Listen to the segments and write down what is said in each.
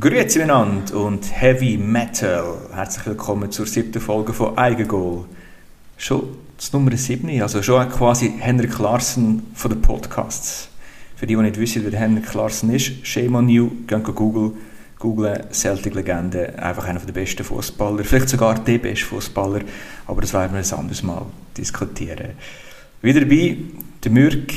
Grüezi miteinander und Heavy Metal. Herzlich willkommen zur siebten Folge von Eigengoal. Schon das Nummer 7, also schon quasi Henrik Larsen von den Podcasts. Für die, die nicht wissen, wer Henrik Larsen ist, shame on you, gehen Google, googlen Celtic-Legende, einfach einer der besten Fußballer, vielleicht sogar der beste Fußballer, aber das werden wir ein anderes Mal diskutieren. Wieder dabei der Mürk,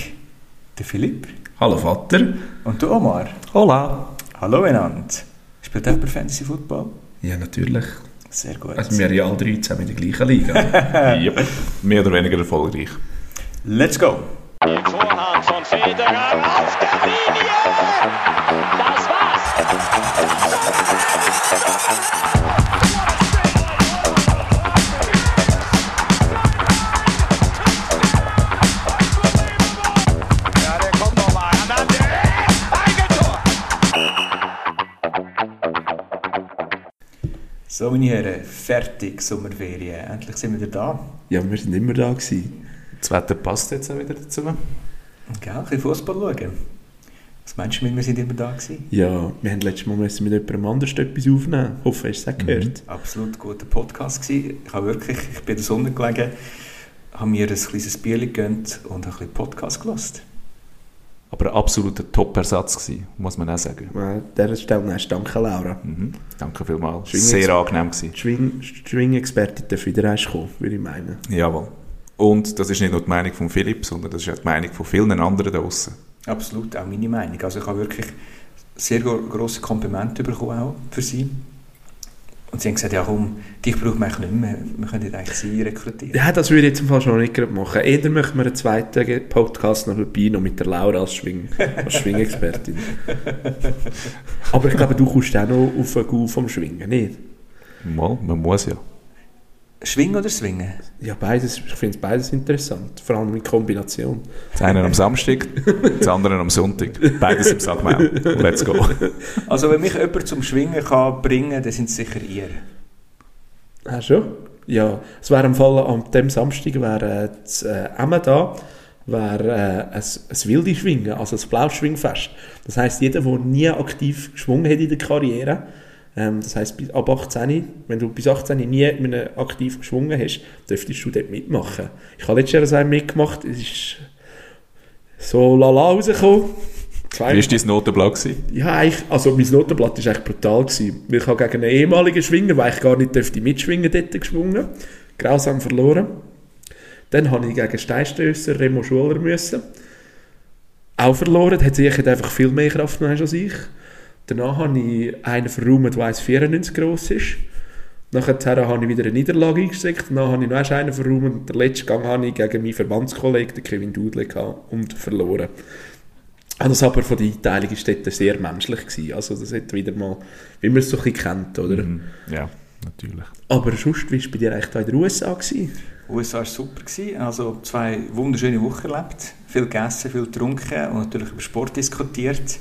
der Philipp. Hallo Vater. Und der Omar. Hola. Hallo miteinander. Spielt jemand Fantasy Football? Ja, natürlich. Sehr gut. Also wir sind ja alle drei zusammen in der gleichen Liga. yep. Mehr oder weniger erfolgreich. Let's go! Vorhand von Federer auf der Linie. Das war's. So, meine Herren, fertig, Sommerferien. Endlich sind wir wieder da. ja, wir sind immer da gewesen. Das Wetter passt jetzt auch wieder dazu. Gell, ein bisschen Fußball schauen. Was meinst du mit, wir sind immer da gewesen? Ja, wir haben letztes Mal müssen mit jemandem anders etwas aufnehmen. Hoffe, hast du es auch gehört. Absolut guter Podcast gewesen. Ich habe wirklich, ich bin in der Sonne gelegen, habe mir ein kleines Bier gegönnt und ein bisschen Podcast gelassen. Aber ein absoluter Top-Ersatz gewesen, muss man auch sagen. An dieser Stelle nein, danke Laura. Mhm. Danke vielmals. Schwing Sehr angenehm gewesen. Schwing- Schwing-Expertin darf wieder kommen, würde ich meinen. Jawohl. Und das ist nicht nur die Meinung von Philipp, sondern das ist auch die Meinung von vielen anderen da draussen. Absolut, auch meine Meinung. Also ich habe wirklich sehr gro grosse Komplimente bekommen auch für sie. Und sie haben gesagt, ja komm, dich brauchen wir eigentlich nicht mehr, wir können eigentlich sie rekrutieren. Ja, das würde ich jetzt im Fall schon nicht machen. Eher möchten wir einen zweiten Podcast noch dabei, noch mit der Laura als, Schwing, als Schwingexpertin. Aber ich glaube, du kommst auch noch auf den Gau vom Schwingen, nicht? Mal, man muss ja. Schwingen oder swingen? Ja, beides, ich finde es beides interessant. Vor allem in Kombination. Das eine am Samstag, das andere am Sonntag. Beides im Sackmau. Let's go. Also wenn mich jemand zum Schwingen kann bringen, dann sind es sicher ihr. Ah, schon? Ja, es wäre im Fall am dem Samstag wäre äh, das äh, Emma da, wäre äh, ein, ein wilde Schwingen, also ein Blauschwingfest. Das heisst, jeder, der nie aktiv geschwungen hat in der Karriere, ähm, das heisst, ab 18, wenn du bis 18 nie mit einem aktiv geschwungen hast, dürftest du dort mitmachen. Ich habe letztes Jahr mitgemacht, es ist so lala rausgekommen. Zwei- Wie war dein Notenblatt? gewesen? ja, eigentlich, also mein Notenblatt war eigentlich brutal. Gewesen. Ich habe gegen einen ehemaligen Schwinger, weil ich gar nicht dürfte mitschwingen dort geschwungen. Grausam verloren. Dann habe ich gegen Steinstösser Remo Schuler müssen. Auch verloren. Hat sich hat einfach viel mehr Kraft als ich. Danach habe ich einen verräumt, der 1,94 gross ist. Nachher habe ich wieder eine Niederlage eingesteckt. Danach habe ich noch einen verräumt. Und den letzten Gang habe ich gegen meinen Verbandskollegen, Kevin Dudley, und verloren. Ah, Das aber von der Einteilung ist dort sehr menschlich gewesen. Also das hat wieder mal, wie man es so ein bisschen kennt, oder? Mhm. Ja, natürlich. Aber sonst, wie war bei dir eigentlich in den USA? Gewesen? USA war super. Gewesen. Also zwei wunderschöne Wochen erlebt. Viel gegessen, viel getrunken und natürlich über Sport diskutiert.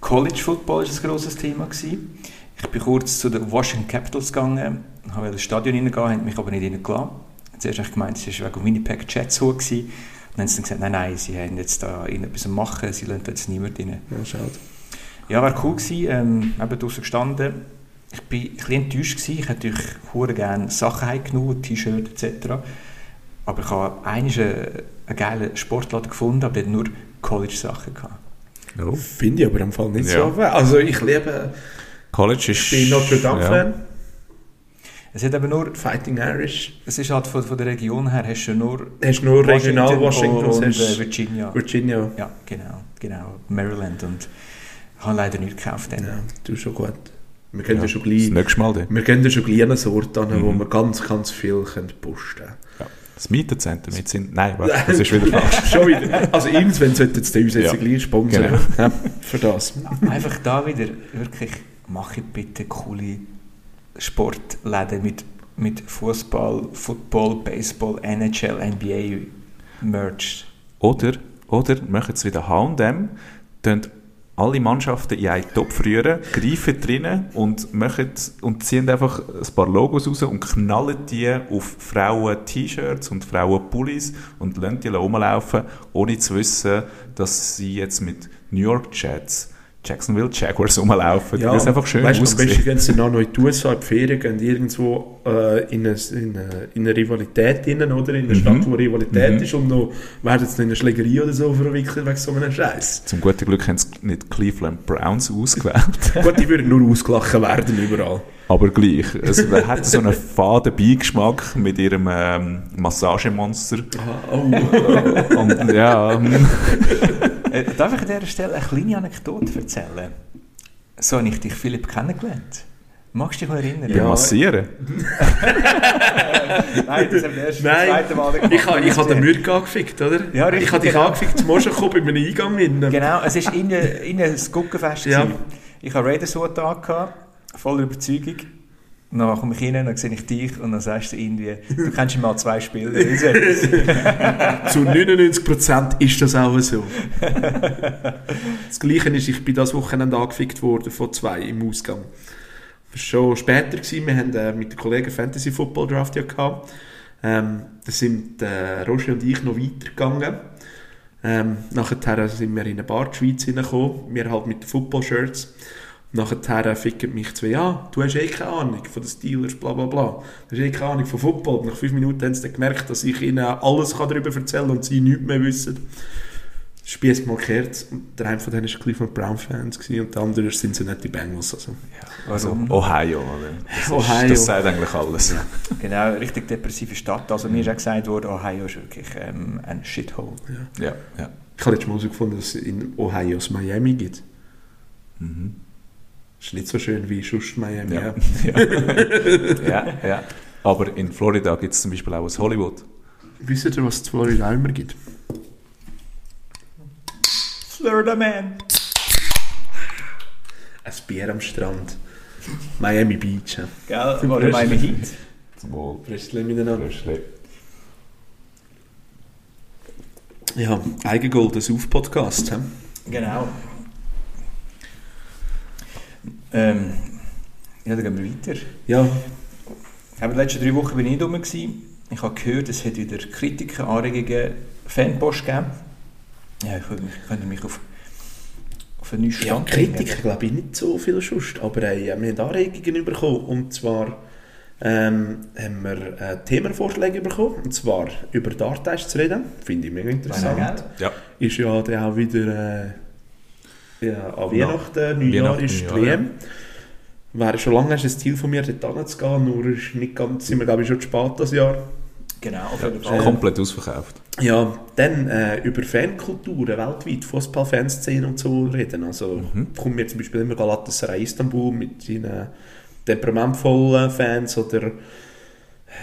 College Football war ein grosses Thema. Gewesen. Ich bin kurz zu den Washington Capitals gegangen, habe ins Stadion reingehen, haben mich aber nicht reingelassen. Zuerst habe ich gemeint, es war wegen Winnipeg Jets hoch. gewesen. Und dann haben sie gesagt, nein, nein, sie haben jetzt da etwas am machen, sie lassen jetzt niemand rein. Ja, schade. Ja, war cool gewesen, ähm, eben draussen gestanden. Ich war ein bisschen enttäuscht gewesen. Ich hätte natürlich gerne Sachen heimgenommen, T-Shirt etc. Aber ich habe eigentlich einen, einen geilen Sportladen gefunden, aber der hat nur College-Sachen gehabt. Oh. Finde ich aber im Fall nicht Ja. so. Also ich liebe, College ist... ich bin Notre Dame-Fan, Es hat aber nur, Fighting Irish. es ist halt von, von der Region her, hast du nur Hast du nur Regional Washington und, äh, Virginia. Virginia. Ja, genau, genau, Maryland und ich habe leider nichts gekauft. Dann. Ja, du schon gut. Wir können ja, Ja, schon Das gleich, nächste Mal dann. wir können ja schon gleich eine Sorte an, wo Mhm. wir ganz, ganz viel können posten können. Das Mietenzentrum mit sind... Nein, warte, das ist wieder falsch. schon wieder. Also irgendwann sollten sie uns jetzt Ja. gleich sponsern. Genau. Ja, für das. Einfach da wieder, wirklich, mache bitte coole Sportläden mit, mit Fußball, Football, Baseball, NHL, NBA Merch. Oder, oder machen es wieder H&M, alle Mannschaften in einen Topf rühren, greifen drinnen und, und ziehen einfach ein paar Logos raus und knallen die auf Frauen-T-Shirts und Frauen-Pullis und lassen die rumlaufen, ohne zu wissen, dass sie jetzt mit New York Jets, Jacksonville Jaguars rumlaufen. Ja, weil es einfach schön weißt, du, am besten gehen sie noch in die USA in die Ferien, gehen irgendwo äh, in, eine, in, eine, in eine Rivalität rein, oder? In eine Mhm. Stadt, wo Rivalität Mhm. ist und noch werden sie in eine Schlägerie oder so verwickelt wegen so einem Scheiß. Zum guten Glück haben sie nicht Cleveland Browns ausgewählt. Gut, die würden nur ausgelachen werden überall. Aber gleich. Es hat so einen faden Beigeschmack mit ihrem ähm, Massagemonster. Ah, oh. Und ja, ähm, Äh, darf ich an dieser Stelle eine kleine Anekdote erzählen? So habe ich dich, Philipp, kennengelernt. Magst du dich noch erinnern? Ja. massieren. Nein, das haben wir erst Nein, zweite Mal gemacht. ich habe ich ha den Mürk angefickt, oder? Ja, richtig, ich habe dich genau. angefickt zum Moschenkommen bei einem Eingang. In, Genau, es war innen, innen ein Guckenfest. Ja. gewesen. Ich hatte Raiders-Hut voller Überzeugung. Und dann komme ich rein, dann sehe ich dich und dann sagst du irgendwie, du kennst schon mal zwei Spiele. Zu 99% ist das auch so. Das Gleiche ist, ich bin das Wochenende angefickt worden von zwei im Ausgang. Das war schon später, gewesen. wir haben äh, mit den Kollegen Fantasy Football Draft ja gehabt. Ähm, da sind äh, Roger und ich noch weitergegangen. Ähm, nachher sind wir in eine Bar in Schweiz hineingekommen, wir halt mit den Football-Shirts. Nachher ficken mich zwei an, du hast eh keine Ahnung von den Steelers, bla bla bla. Du hast eh keine Ahnung von Football. Nach fünf Minuten haben sie dann gemerkt, dass ich ihnen alles darüber erzählen kann und sie nichts mehr wissen. Spieß mal gehört. Der eine von denen war Cleveland Brown-Fans und der andere sind sie nicht die Bengals. Also. Warum? Ohio. Oder? Das, ist, Ohio. das sagt eigentlich alles. Genau, richtig depressive Stadt. Also mir ist auch gesagt worden, Ohio ist wirklich ähm, ein Shithole. Ja, ja. Ich habe jetzt mal herausgefunden, dass es in Ohio das Miami gibt. Mhm. Ist nicht so schön wie sonst Miami. Ja. Ja. ja, ja. Aber in Florida gibt es zum Beispiel auch ein Hollywood. Wisst ihr, was es in Florida immer gibt? Florida Man. Ein Bier am Strand. Miami Beach. Ja. Gell? Oder Miami Heat. Zum Wohl. Fröstchen miteinander. Fröschli. Ja, Eigengold, ein Auf-Podcast. hä? Genau. Ähm, ja, dann gehen wir weiter. Ja, Aber die letzten drei Wochen bin ich nicht rum. Ich habe gehört, es hat wieder Kritiken, Anregungen, Fanpost gegeben. Ja, ich mich, könnte mich auf, auf einen neuen ja Stand bringen. Kritiker glaube ich nicht so viel sonst, aber äh, wir haben Anregungen bekommen und zwar ähm, haben wir äh, Themenvorschläge bekommen und zwar über Darttests zu reden, finde ich mega interessant. Ja. Ist ja dann auch wieder äh, ja, an Weihnachten, Neujahr Weihnachten, ist die WM. Wäre schon lange ein Ziel von mir, dort hinzugehen, nur ist nicht ganz, sind wir glaube ich schon zu spät das Jahr. Genau, auf jeden Ja, Fall. komplett ausverkauft. Ja, dann äh, über Fankulturen weltweit, Fußballfanszene und so reden. Also Mhm. kommt mir zum Beispiel immer Galatasaray Istanbul mit seinen temperamentvollen Fans oder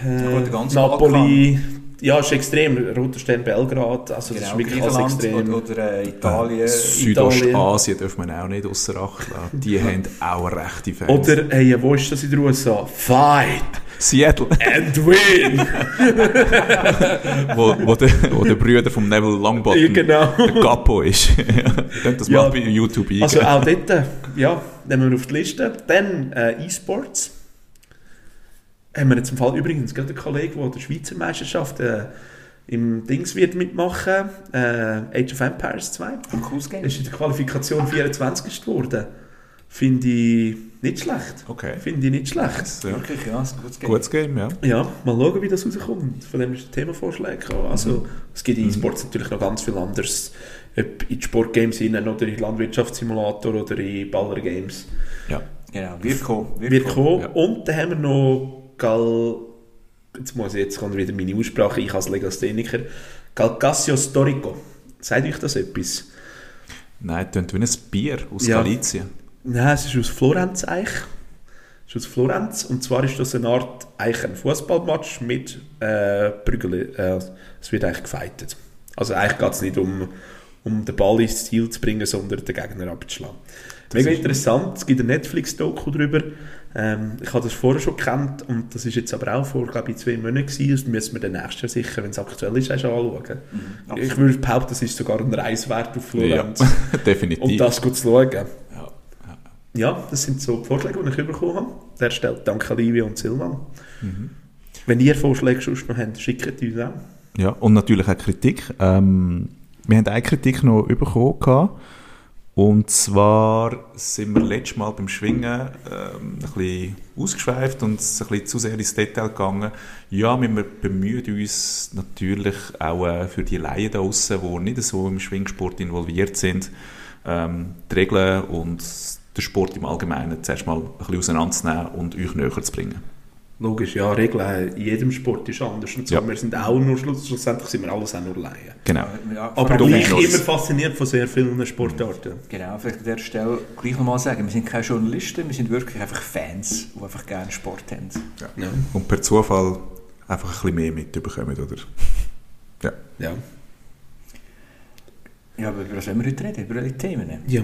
äh, Napoli. Ja, ist extrem. Roter Stern Belgrad, also das Genau, ist wirklich alles extrem. oder, oder äh, Italien. Südostasien dürfen wir auch nicht außer Acht lassen. Die haben auch rechte Fans. Oder, hey, wo ist das in den USA? Fight Seattle, and win! wo, wo, der, wo der Brüder von Neville Longbottom Ja, genau. der Capo ist. Könnt das Ja. mal bei YouTube eingeben. Also auch dort, äh, ja, nehmen wir auf die Liste. Dann äh, E-Sports. Haben wir jetzt im Fall übrigens gerade einen Kollegen, der der Schweizer Meisterschaft äh, im Dings wird mitmachen, äh, Age of Empires 2. Ein cooles Game. Ist in der Qualifikation 24. geworden. Finde ich nicht schlecht. Okay. Finde ich nicht schlecht. ja. Wirklich, ja, ein gutes Game. Gutes Game, ja. Ja, mal schauen, wie das rauskommt. Von dem ist ein Themenvorschlag gekommen. Also, es gibt in E-Sports natürlich noch ganz viel anderes. Ob in die Sportgames hinein oder in Landwirtschaftssimulator oder in Ballergames. ja. Genau, wird kommen. Wird kommen. ja. Und dann haben wir noch Gal... Jetzt muss ich, jetzt kommt wieder meine Aussprache, ich als Legastheniker. Calcasio Storico. Sagt euch das etwas? Nein, tönt wie ein Bier aus Ja. Galizien. Nein, es ist aus Florenz eigentlich. Es ist aus Florenz. Und zwar ist das eine Art eigentlich ein Fußballmatch mit äh, Prügel. Äh, es wird eigentlich gefightet. Also eigentlich geht es nicht um, um den Ball ins Ziel zu bringen, sondern den Gegner abzuschlagen. Mega ist- interessant. Es gibt ein Netflix-Doku darüber. Ähm, ich habe das vorher schon gekannt und das ist jetzt aber auch vor, glaube ich, zwei Monaten gewesen. Das müssen wir dann nächstes Jahr sicher, wenn es aktuell ist, schon anschauen. ich würde behaupten, das ist sogar ein Reiswert auf Ja, Florenz. definitiv. Und das gut zu schauen. ja. Ja, das sind so die Vorschläge, die ich bekommen habe. Der stellt Danke Livia und Silvan. Wenn ihr Vorschläge sonst noch habt, schickt uns auch. Ja, und natürlich auch Kritik. Ähm, wir haben eine Kritik noch bekommen. gehabt. Und zwar sind wir letztes Mal beim Schwingen ähm, ein bisschen ausgeschweift und ein bisschen zu sehr ins Detail gegangen. Ja, wir bemühen uns natürlich auch äh, für die Laien da draussen, die nicht so im Schwingsport involviert sind, ähm, die Regeln und den Sport im Allgemeinen zuerst mal ein bisschen auseinanderzunehmen und euch näher zu bringen. Logisch, ja, Regeln in jedem Sport ist anders. Und so. Ja. Wir sind auch nur, schluss- schlussendlich sind wir alles auch nur Laien. Genau. Ja, Aber gleich immer fasziniert von sehr vielen Sportarten. Genau, vielleicht an dieser Stelle gleich nochmal sagen, wir sind keine Journalisten, wir sind wirklich einfach Fans, die einfach gerne Sport haben. Ja. Und per Zufall einfach ein bisschen mehr mitbekommen, oder? Ja. Ja. Ja, aber über was wollen wir heute reden? Über welche Themen? ja.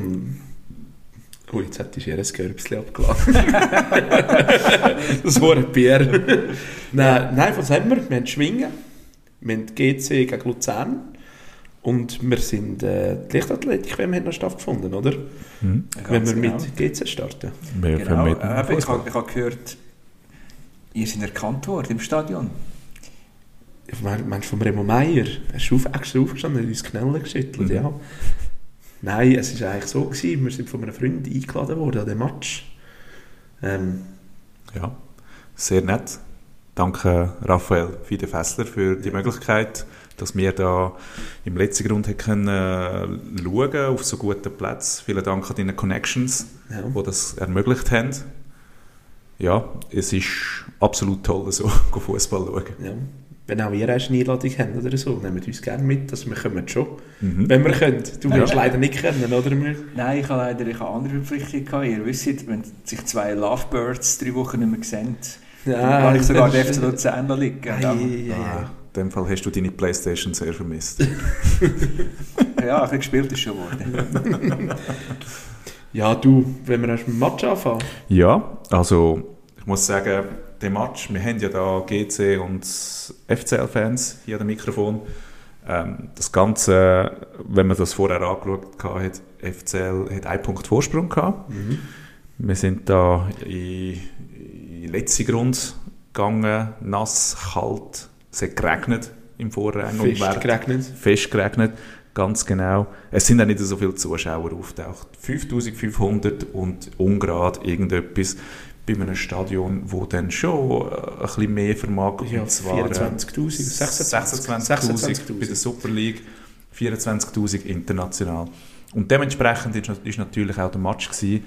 Oh, jetzt hätte ich ihr ein Körbchen abgeladen. das war ein Bier. nein, nein, was haben wir? Wir haben Schwingen, wir haben GC gegen Luzern und wir sind äh, die Leichtathletik, wenn wir haben noch stattgefunden, oder? Mhm. wenn wir genau. mit GC starten. Wir Genau, mit äh, ich habe habe gehört, ihr seid erkannt worden im Stadion. Meinst du von Remo Meier? Er ist auf, extra aufgestanden und hat uns die Knelle geschüttelt, Mhm. ja. Nein, es war eigentlich so, gewesen, wir sind von einem Freund eingeladen worden an den Match. Ähm, Ja, sehr nett. Danke Raphael Fide Fessler für die Möglichkeit, dass wir da im letzten Grund können äh, schauen auf so guten Plätzen. Vielen Dank an deine Connections, ja. die das ermöglicht haben. Ja, es ist absolut toll, so Fußball schauen. ja. Wenn auch ihr eine Einladung habt oder so, nehmt uns gerne mit, also wir kommen schon. Mhm. Wenn wir können. Du Ja. willst leider nicht können, oder? Wir- Nein, ich habe leider ich habe andere Verpflichtungen. Ihr wisst, wenn sich zwei Lovebirds drei Wochen nicht mehr sehen, dann habe ich sogar den FC Luzern liegen. Ei, ei, ei, Ah, in dem Fall hast du deine Playstation sehr vermisst. Ja, ein bisschen gespielt ist schon worden. Ja, du, wenn wir erst mit dem Match anfangen. Ja, also ich muss sagen, der Match, wir haben ja da GC und FCL-Fans hier am Mikrofon. Ähm, das Ganze, wenn man das vorher angeschaut hat, FCL hat einen Punkt Vorsprung gehabt. Mhm. Wir sind da in, in den letzten Grund gegangen, nass, kalt, es hat geregnet im Vorrang Fest während- geregnet. fest geregnet, ganz genau. Es sind auch nicht so viele Zuschauer aufgetaucht. 5500 und ungerade irgendetwas bei einem Stadion, wo dann schon äh, ein bisschen mehr vermag. Ja, Und zwar, äh, 24'000, 26'000 26'000. bei der Super League, 24'000 international. Und dementsprechend ist, ist natürlich auch der Match gewesen.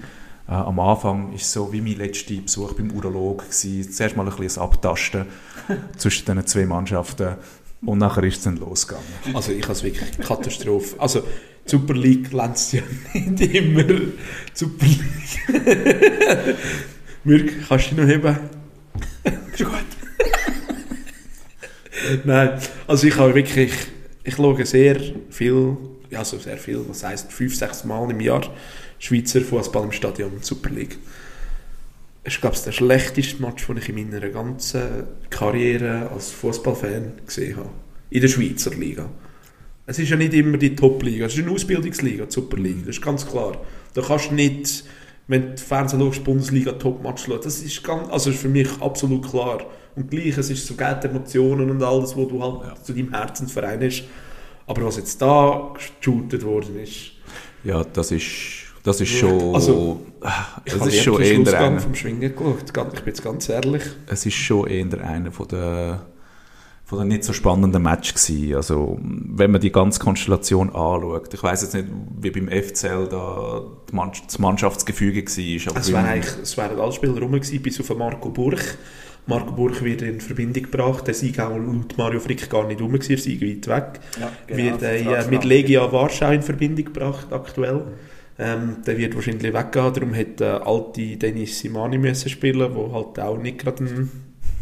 Äh, am Anfang ist so wie mein letzter Besuch beim Urolog gewesen. Zuerst mal ein bisschen ein Abtasten zwischen diesen zwei Mannschaften und nachher ist es dann losgegangen. Also ich habe es wirklich Katastrophe. Also die Super League glänzt ja nicht immer. Die Super League. Mirk, kannst du dich noch heben? Ist gut. Nein, also ich habe wirklich, ich schaue sehr viel, ja also sehr viel, was heisst fünf, sechs Mal im Jahr Schweizer Fußball im Stadion, Super League. Es ist, glaube ich, der schlechteste Match, den ich in meiner ganzen Karriere als Fußballfan gesehen habe. In der Schweizer Liga. Es ist ja nicht immer die Top-Liga, es ist eine Ausbildungsliga, die Super League, das ist ganz klar. Da kannst du nicht, wenn du Fernsehen schaust, Bundesliga Top-Match schauen, das ist, ganz, also ist für mich absolut klar. Und gleich, es ist so Geld, Emotionen und alles, wo du halt zu deinem Herzensverein hast. Aber was jetzt da geshootet worden ist, Ja, das ist, das ist schon, Also, es habe ist schon eher einer, vom Schwingen geschaut, ich bin jetzt ganz ehrlich. es ist schon eher einer von der, von den nicht so spannenden Match gewesen. Also, wenn man die ganze Konstellation anschaut, ich weiß jetzt nicht, wie beim FCL da das Mannschaftsgefüge war, aber Es wären eigentlich, es wären alle Spieler rum gewesen, bis auf Marco Burch. Marco Burch wird in Verbindung gebracht, der Sieg auch laut Mario Frick gar nicht rum gewesen, der Sieg weit weg. Ja, genau, wird äh, mit Legia Warschau in Verbindung gebracht aktuell. Ähm, der wird wahrscheinlich weggehen, darum hätte der alte Dennis Simani müssen spielen, der halt auch nicht gerade ein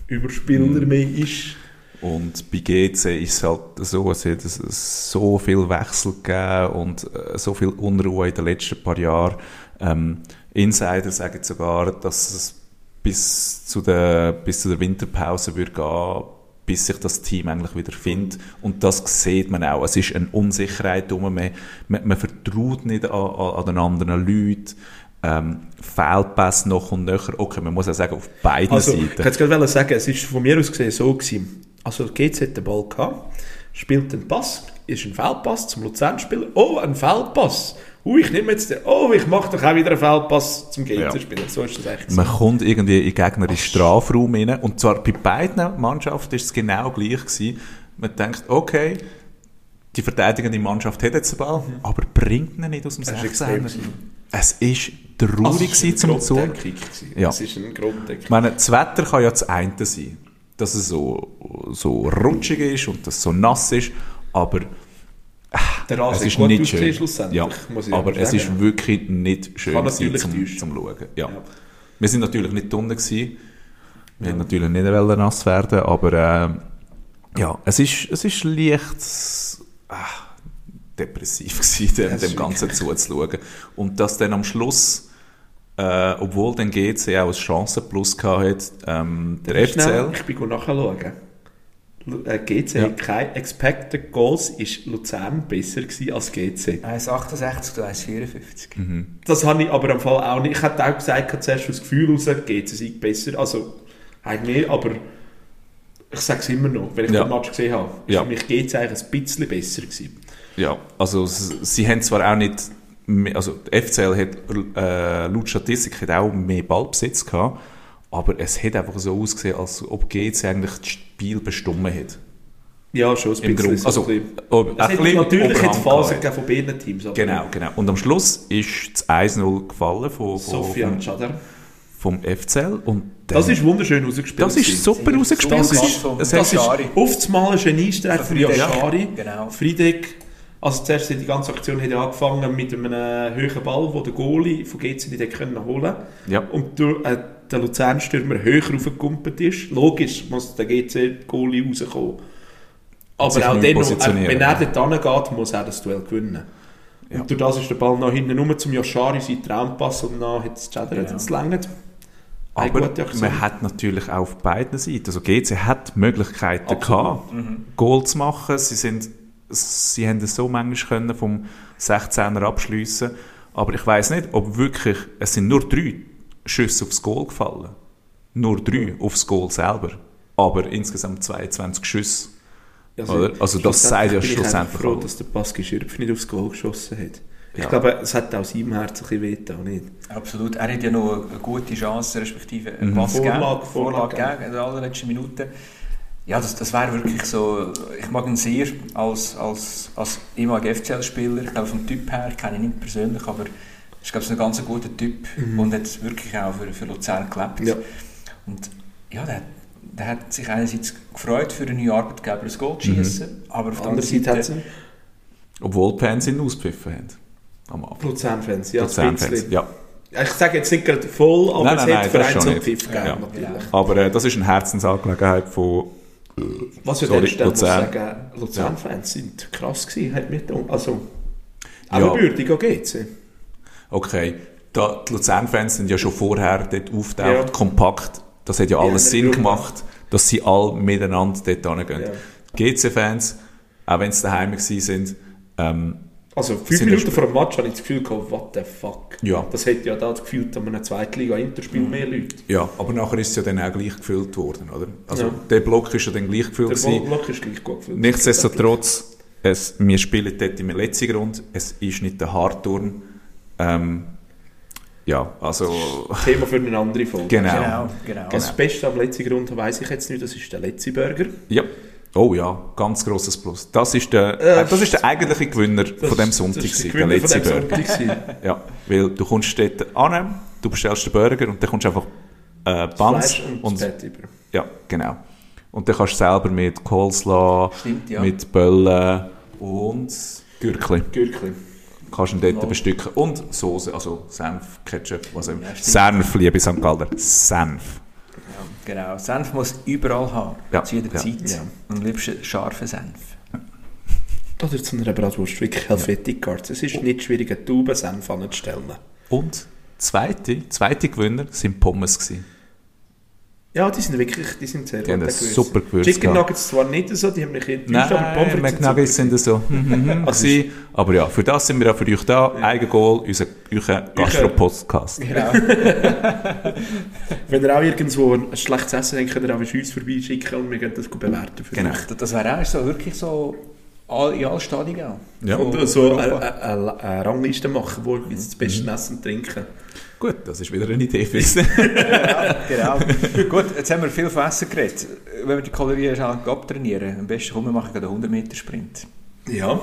Überspieler Mhm. mehr ist. Und bei GC ist es halt so, es hat so viel Wechsel gegeben und äh, so viel Unruhe in den letzten paar Jahren. Ähm, Insider sagen sogar, dass es bis zu der, bis zu der Winterpause wird gehen, bis sich das Team eigentlich wieder findet. Und das sieht man auch. Es ist eine Unsicherheit um. Man, man, man vertraut nicht an, an, an den anderen Leuten. Ähm, Fehlpässe noch und nöcher. Okay, man muss auch sagen, auf beiden Also, ich Seiten. hätte gerade sagen, es ist von mir aus gesehen so gewesen. Also GZ hat den Ball gehabt, spielt den Pass, ist ein Feldpass zum Luzern-Spieler. Oh, ein Feldpass. uh, ich nehme jetzt den, oh, ich mache doch auch wieder einen Feldpass zum Ja. GC spielen. So ist das eigentlich. Man kommt irgendwie in den gegnerischen Strafraum rein. Und zwar bei beiden Mannschaften ist es genau gleich gewesen. Man denkt, okay, die verteidigende Mannschaft hat jetzt den Ball, aber bringt ihn nicht aus dem Das ist 16 extrem. Es ist traurig Also, es ist eine zum Zuschauen. Gewesen. Ja. Es ist eine Grunddeckung. Ich meine, das Wetter kann ja das eine sein, dass es so, so rutschig ist und dass es so nass ist, aber Der es ist nicht schön. schlussendlich, Ja, aber es ist wirklich nicht schön gewesen zum, zum Schauen. Ja. Ja. Wir sind natürlich nicht unten gewesen. Wir haben natürlich nicht wollen nass werden, aber ähm, ja, es ist, es ist leicht ah, depressiv gewesen, dem, Ja, dem Ganzen zuzuschauen. Und dass dann am Schluss, äh, obwohl dann GC auch ein Chancenplus gehabt hat, ähm, der Schnell, FCL, Ich bin nachschauen. Äh, GC Ja. hat kein Expected Goals, ist Luzern besser gewesen als GC. 1,68 zu 1,54. Das habe ich aber am Fall auch nicht. Ich hätte auch gesagt, ich hatte zuerst das Gefühl raus, GC sei besser. Also, eigentlich mehr, aber ich sage es immer noch, wenn ich Ja. den Match gesehen habe. Ja. Für mich GC eigentlich ein bisschen besser gewesen. Ja, also sie haben zwar auch nicht, mehr- also die FCL hat äh, laut Statistik hat auch mehr Ballbesitz gehabt, aber es hat einfach so ausgesehen, als ob GC eigentlich das Spiel bestimmt hat. Ja, schon ein Im bisschen. Grund. so Also, ein bisschen. ob- es ein natürlich hat Phasen von beiden Teams. aber Genau, genau. Und am Schluss ist das 1-0 gefallen von, von, Sofian vom, Chadar. vom FCL und Das ist wunderschön rausgespielt. das ist super rausgespielt. Es ist, Das ist Schari. oft mal ein Geniestreich für Yashari. genau. Friedek, also zuerst hat die ganze Aktion hat ja angefangen mit einem hohen Ball, den der Goalie von GC nicht können holen Ja. Und durch, äh, der Luzern-Stürmer höher raufgekumpelt ist. Logisch muss der GC-Goalie rauskommen. Aber auch dann, noch, äh, wenn er dort hingeht, muss er das Duell gewinnen. Ja. Und durch das ist der Ball noch hinten rum zum Yashari, sein Traumpass, und dann hat es jetzt längert. Eine aber man hat natürlich auch auf beiden Seiten, also GC hat Möglichkeiten Absolut. gehabt, Goal zu machen. Sie, sind, sie haben es so manchmal können vom 16er abschliessen. Aber ich weiß nicht, ob wirklich, es sind nur drei Schüsse aufs Goal gefallen. Nur drei aufs Goal selber. Aber insgesamt 22 Schüsse. Oder? Also das sagt ja schlussendlich bin ich einfach froh, dass der Pascal Schürpf nicht aufs Goal geschossen hat. Ich Ja. glaube, es hat auch seinem Herz ein bisschen wehgetan, nicht? Absolut. Er hat ja noch eine gute Chance, respektive einen Mhm. Pass. Vorlage, Vorlage Vorlage. gegeben in der allerletzten Minute. Ja, das, das wäre wirklich so, ich mag ihn sehr als, als, als ehemaliger FCL-Spieler, ich glaube vom Typ her, ich kenne ihn nicht persönlich, aber ist glaube ich ein ganz guter Typ und hat wirklich auch für, für Luzern gelebt. Ja. Und ja, der, der hat sich einerseits gefreut, für einen neuen Arbeitgeber ein Goal zu schießen, aber auf der anderen Andererseits Seite... hat es Obwohl die Fans ihn auspfiffen haben. Am. Luzern-Fans, ja, ein Luzern-Fans, ja. Ich sage jetzt nicht gerade voll, aber Nein, es nein, hat nein, das Vereins- und. Pfiff gegeben, Ja. natürlich. Aber äh, das ist eine Herzensangelegenheit von Was an Sorry, Luzern. sagen, Luzern-Fans sind krass gewesen, hat gedacht. Also, auch Ja. an GC. Okay, da, die Luzern-Fans sind ja schon vorher dort auftaucht, Ja. kompakt. Das hat ja Ja, alles Sinn gemacht, dass sie alle miteinander dort hingehen. Ja. GC-Fans, auch wenn sie daheim gewesen sind, ähm, Also, fünf Sind Minuten vor dem Match habe ich das Gefühl gehabt, what the fuck. Ja. Das hätte ja da das Gefühl, an einem Zweitliga-Interspiel mehr Leute. ja, aber nachher ist es ja dann auch gleich gefüllt worden, oder? Also Ja. der Block ist ja dann gleich gefüllt Der gewesen. Block ist gleich gut gefüllt. Nichtsdestotrotz, es, wir spielen dort im letzten Grund, es ist nicht der Hardturn. Ähm, ja, also Thema für eine andere Folge. genau. Genau, genau. Das Beste am letzten Grund weiss ich jetzt nicht, das ist der letzte Burger. Ja. Oh ja, ganz grosses Plus. Das ist der, Äh, das ist der eigentliche Gewinner von dem Sonntag, Das ist der der letzte Burger. Ja, weil du kommst dort an, du bestellst den Burger und dann kommst du einfach äh, Buns und, und, über. ja, genau. Und dann kannst du selber mit Coleslaw, Stimmt, ja. mit Böllen und Gürkli Gürkli. kannst du ihn dort bestücken. Und Soße, also Senf, Ketchup, was auch immer. Ja. Senf, liebe St. Galler. Senf. Genau, Senf muss überall haben, Ja, zu jeder ja. Zeit. Ja. Und am liebsten scharfen Senf. Oder zu einer Bratwurst, wirklich Helvetic Cards. Es ist nicht schwierig, eine Taube Senf anzustellen. Und zweite, zweite Gewinner sind Pommes gewesen. Ja, die sind wirklich die sind sehr Die gut super gewürzt Chicken gehabt. Nuggets zwar nicht so, die haben mich enttäuscht, aber Pommes frites McNuggets sind so. mhm, Also gewesen. Aber ja, für das sind wir auch für euch da. Eigengoal, unser, unser Gastro-Podcast. Genau. Wenn ihr auch irgendwo ein schlechtes Essen habt, könnt ihr auch uns vorbeischicken und wir gehen das bewerten für Genau. euch. Das wäre auch so, wirklich so all, in alle Stadien. Ja. Und so eine, Europa. eine, eine Rangliste machen, wo jetzt das beste Essen und Trinken. Gut, das ist wieder eine Idee fürs. genau. Gut, jetzt haben wir viel von Essen geredet. Wenn wir die Kalorien abtrainieren, am besten kommen wir machen einen 100 Meter Sprint. Ja.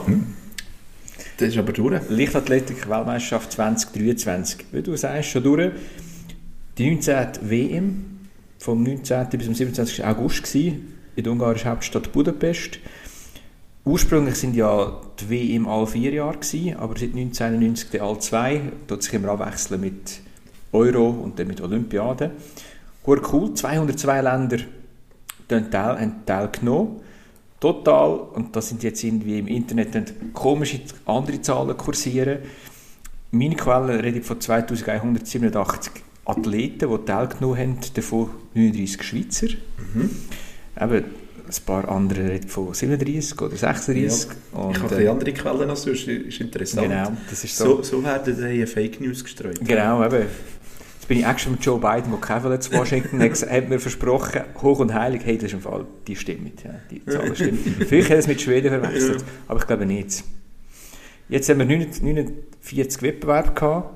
Das ist aber durch. Leichtathletik Weltmeisterschaft 2023. Wie du sagst, schon durch. Die 19. WM vom 19. bis zum 27. August gewesen, in der ungarischen Hauptstadt Budapest. Ursprünglich sind ja die WM alle vier Jahre gewesen, aber seit 1991 die alle zwei. Dort sich immer abwechseln mit Euro und dann mit Olympiaden. Hure cool, 202 Länder haben teil, teilgenommen. Total, und das sind jetzt irgendwie im Internet komische andere Zahlen kursieren. Meine Quellen reden von 2187 Athleten, die teilgenommen haben, davon 39 Schweizer. Eben, ein paar andere reden von 37 oder 36. Und, ich habe äh, andere Quellen als sonst, ist interessant. Genau, das ist so. So, so werden dann Fake News gestreut. Genau, eben. Bin ich extra mit Joe Biden, der keinen zu Washington hat, hat mir versprochen, hoch und heilig, hey, das ist im Fall, die stimmt, ja, die Zahlen stimmen. Vielleicht hat er es mit Schweden verwechselt, aber ich glaube nicht. Jetzt haben wir 49 Wettbewerbe gehabt,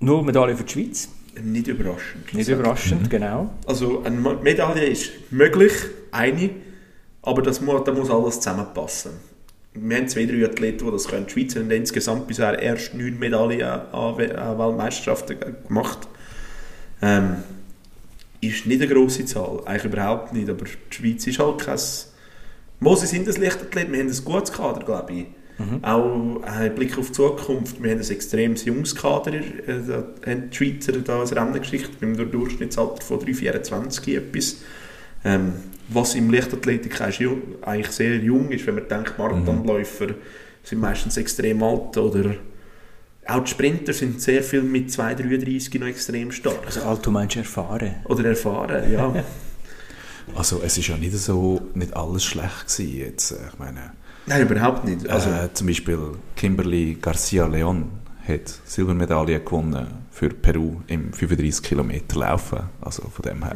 null Medaillen für die Schweiz, Nicht überraschend. nicht überraschend, genau. Also eine Medaille ist möglich, eine, aber das muss, da muss alles zusammenpassen. Wir haben zwei, drei Athleten, die das können. Die Schweiz hat insgesamt bisher erst neun Medaillen an We- an Weltmeisterschaften ge- gemacht. Ähm, ist nicht eine grosse Zahl, eigentlich überhaupt nicht, aber die Schweiz ist halt kein... Mo, sie sind ein Leichtathlet, wir haben ein gutes Kader, glaube ich. Auch äh, Blick auf die Zukunft, wir haben ein extremes junges Kader, äh, haben die Schweizer da ein Rennen geschickt, mit einem Durchschnittsalter von 3,24 etwas. Ähm, was im Leichtathletik eigentlich sehr jung ist, wenn man denkt, Marathonläufer sind meistens extrem alt oder auch die Sprinter sind sehr viel mit 2,33 noch extrem stark. Also alt, du meinst erfahren. Oder erfahren, ja. Also es ist ja nicht so, nicht alles schlecht gewesen jetzt. äh, Ich meine, Nein, überhaupt nicht. Also, äh, zum Beispiel Kimberly Garcia Leon hat Silbermedaille gewonnen für Peru im 35 Kilometer Laufen. Also von dem her.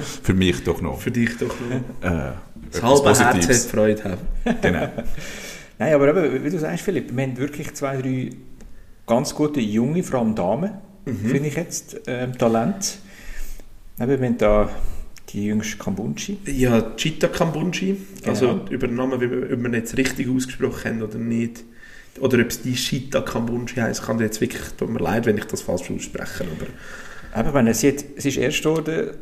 für mich doch noch. für dich doch noch. Äh, Das halbe Herz hat Positives. Freude haben. Genau. Nein, aber eben, wie du sagst, Philipp, wir haben wirklich zwei, drei ganz gute junge, vor allem Damen, finde ich jetzt, ähm, Talent. Eben, wir haben da die jüngste Kambunchi. Ja, Chita Kambunji, also Genau. über den Namen, wie wir- ob wir ihn jetzt richtig ausgesprochen haben oder nicht. Oder ob es die Chita Kambunji heisst, kann jetzt wirklich, tut mir leid, wenn ich das falsch ausspreche, aber Eben, wenn sie, hat, sie ist erst worden,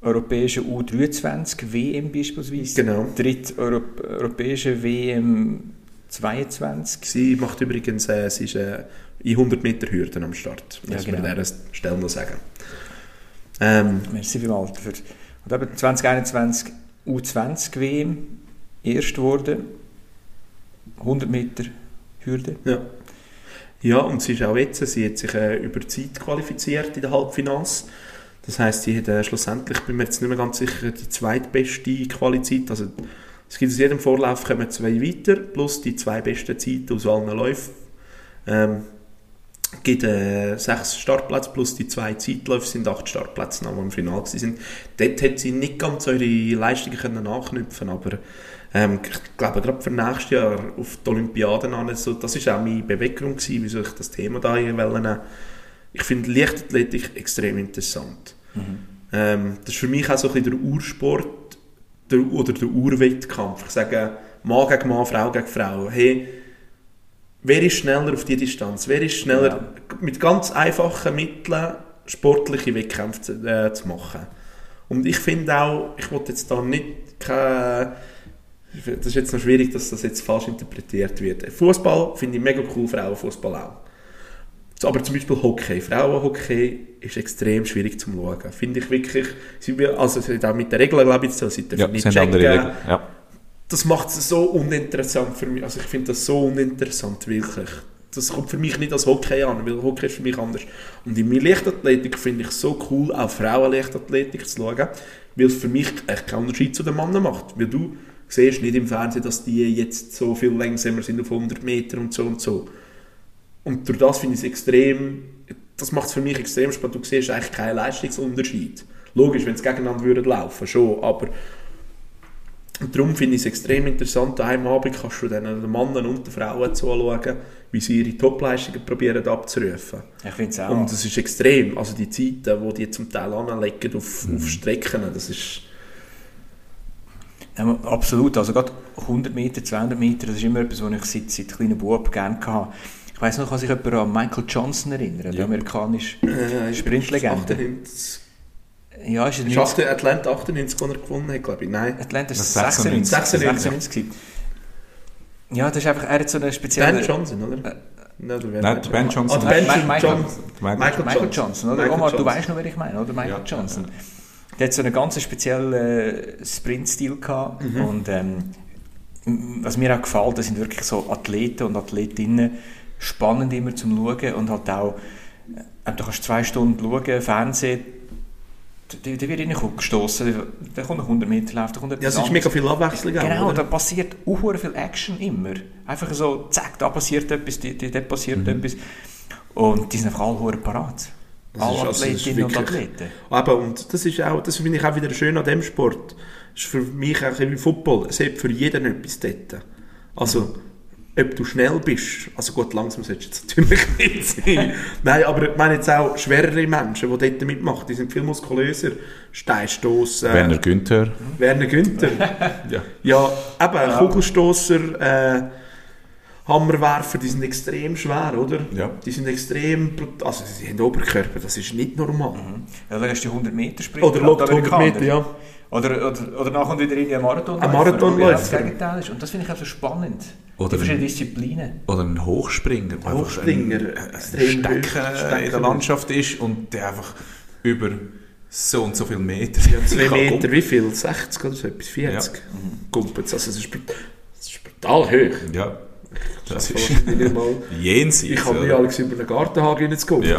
europäische U23 WM beispielsweise. Genau. Dritt Europ europäische WM 22. sie macht übrigens, äh, sie ist äh, in 100 Meter Hürden am Start, Ja, muss man genau. an dieser Stelle noch sagen. Ähm, Merci vielmals dafür. Und eben 2021 U20 WM, erst geworden. 100 Meter Hürde. Ja. Ja, und sie ist auch jetzt, sie hat sich äh, über Zeit qualifiziert in der Halbfinals. Das heisst, sie hat äh, schlussendlich, bin mir jetzt nicht mehr ganz sicher, die zweitbeste Qualizeit. Also, es gibt aus jedem Vorlauf kommen zwei weiter, plus die zwei besten Zeiten aus allen Läufen. Ähm, gibt äh, sechs Startplätze plus die zwei Zeitläufe sind acht Startplätze, die im Finale sind. Dort hat sie nicht ganz ihre Leistungen können nachknüpfen aber ähm, ich glaube, gerade für nächstes Jahr auf die Olympiaden an, so, das ist auch meine Beweggrund gewesen, wieso ich das Thema da hier nehmen. Ich finde Leichtathletik extrem interessant. Ähm, das ist für mich auch so ein bisschen der Ursport der, oder der Urwettkampf. Ich sage, Mann gegen Mann, Frau gegen Frau. Hey, wer ist schneller auf die Distanz? Wer ist schneller mit ganz einfachen Mitteln sportliche Wettkämpfe zu, äh, zu machen? Und ich finde auch, ich wollte jetzt da nicht keine, das ist jetzt noch schwierig, dass das jetzt falsch interpretiert wird. Fußball finde ich mega cool, Frauenfußball auch. Aber zum Beispiel Hockey, Frauenhockey ist extrem schwierig zu schauen. Finde ich wirklich, also auch mit den Regeln, glaube ich, so, sie dürfen Ja, nicht checken. Ja. Das macht es so uninteressant für mich. Also ich finde das so uninteressant, wirklich. Das kommt für mich nicht als Hockey an, weil Hockey ist für mich anders. Und in meiner Leichtathletik finde ich es so cool, auch Frauenleichtathletik zu schauen, weil es für mich echt keinen Unterschied zu den Männern macht. Weil du siehst nicht im Fernsehen, dass die jetzt so viel langsamer sind auf 100 Meter und so und so. Und durch das finde ich es extrem, das macht es für mich extrem spannend. Du siehst eigentlich keinen Leistungsunterschied. Logisch, wenn sie gegeneinander würden laufen, schon, aber Und darum finde ich es extrem interessant, an einem Abend kannst du dann den Männern und den Frauen zuschauen, wie sie ihre Topleistungen probieren abzurufen. Ich finde es auch. Und es ist extrem, also die Zeiten, die die zum Teil anlegen auf, Mhm. auf Strecken, das ist... Ja, absolut, also gerade 100 Meter, 200 Meter, das ist immer etwas, was ich seit, seit kleinem Bub gerne hatte. Ich weiss noch, kann sich jemand an Michael Johnson erinnern, der amerikanische Äh, Sprintlegende. 98, Ja, ist er ist nicht... 8, Atlanta 98, wo er gewonnen hat, glaube ich. Nein. Atlanta ist Das 96. 96. 96 gewesen. Ja, das ist einfach, er hat so eine spezielle... Ben Johnson, oder? Äh, Nein, Nein, Ben Johnson. Der Ben Michael- Johnson. Michael- Michael, Michael Johnson, oder? Michael Omar, du Johnson. weißt noch, wer ich meine, oder? Michael Ja, Johnson. Der hat so einen ganz speziellen äh, Sprint-Stil gehabt Mhm. und ähm, was mir auch gefällt, das sind wirklich so Athleten und Athletinnen, spannend immer zum Schauen und halt auch, äh, du kannst zwei Stunden schauen, Fernsehen, der, der wird gestoßen, der kommt nach 100 Meter laufen, der kommt Ja, es ist mega viel Abwechslung. Genau, oder? da passiert auch viel Action immer. Einfach so, zack, da passiert etwas, die- dort passiert etwas. Und die sind einfach alle parat. Das Alle also, Athletinnen und Athleten. Aber und das ist auch, das finde ich auch wieder schön an dem Sport. Das ist für mich auch wie Football. Es hat für jeden etwas dort. Also, ob du schnell bist, also gut, langsam solltest du jetzt natürlich nicht sein. Nein, aber ich meine jetzt auch schwerere Menschen, die dort mitmachen, die sind viel muskulöser. Steinstoss, äh, Werner Günther. Werner Günther. Ja. Ja, eben, Kugelstosser, äh, Hammerwerfer, die sind extrem schwer, oder? Ja. Die sind extrem brutal. Also, sie haben Oberkörper, das ist nicht normal. Ja, dann hast du die 100 Meter Sprint. Oder lobt 100 Amerikaner. Meter, ja. Oder, oder, oder nachher kommt wieder in einen Marathon. Ein Marathonläufer. Das Gegenteil ist. Und das finde ich auch so spannend. Oder die verschiedenen ein- Disziplinen. Oder ein Hochspringer. der einfach Hochspringer, ein, ein extrem Stecker hoch- Stecker. in der Landschaft ist und der einfach über so und so viele Meter. Ja, zwei Meter, wie viel? 60 oder so etwas? 40? Gumpet's. Also, es ist, ist brutal hoch. Ja, das Ich ist jenseits. ich habe mir alles über einen Gartenhagen hineinzugumpen. Ja.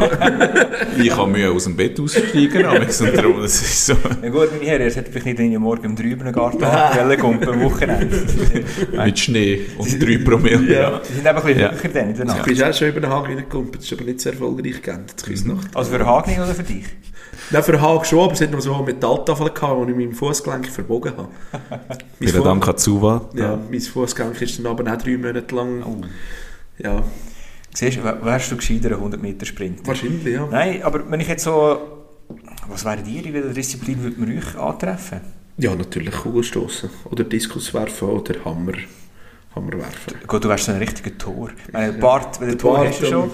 ich habe Mühe aus dem Bett aussteigen, aber so darum, das ist so Ja gut, meine Herren, es hätte vielleicht nicht morgen um 3 Uhr einen Garten angewählt, am Wochenende. mit Schnee und 3 Promille. Ja. Sie sind eben ein bisschen Ja. höher dann in der Du Nacht. bist auch schon über den Hagen hineingekumpelt, das ist aber nicht sehr erfolgreich geendet. Mhm. Also für Hagning oder für dich? Nein, für den Hagen schon, aber es hat noch so eine Metalltafel gehabt, die ich meinem Fußgelenk verbogen habe. Vielen Fu- Dank an Zuwa. Ja, mein Fußgelenk ist dann aber auch drei Monate lang. Oh. Ja, Siehst du, wärst du gescheiter ein 100 Meter Sprint? wahrscheinlich, ja. Nein, aber wenn ich jetzt so... Was wären ihr, in welcher Disziplin würde man euch antreffen? Ja, natürlich Kugelstoßen. Oder Diskus werfen oder Hammer, werfen. Gut, du wärst so ein richtiger Tor. Meine Bart, wenn du Tor Bart, hast schon.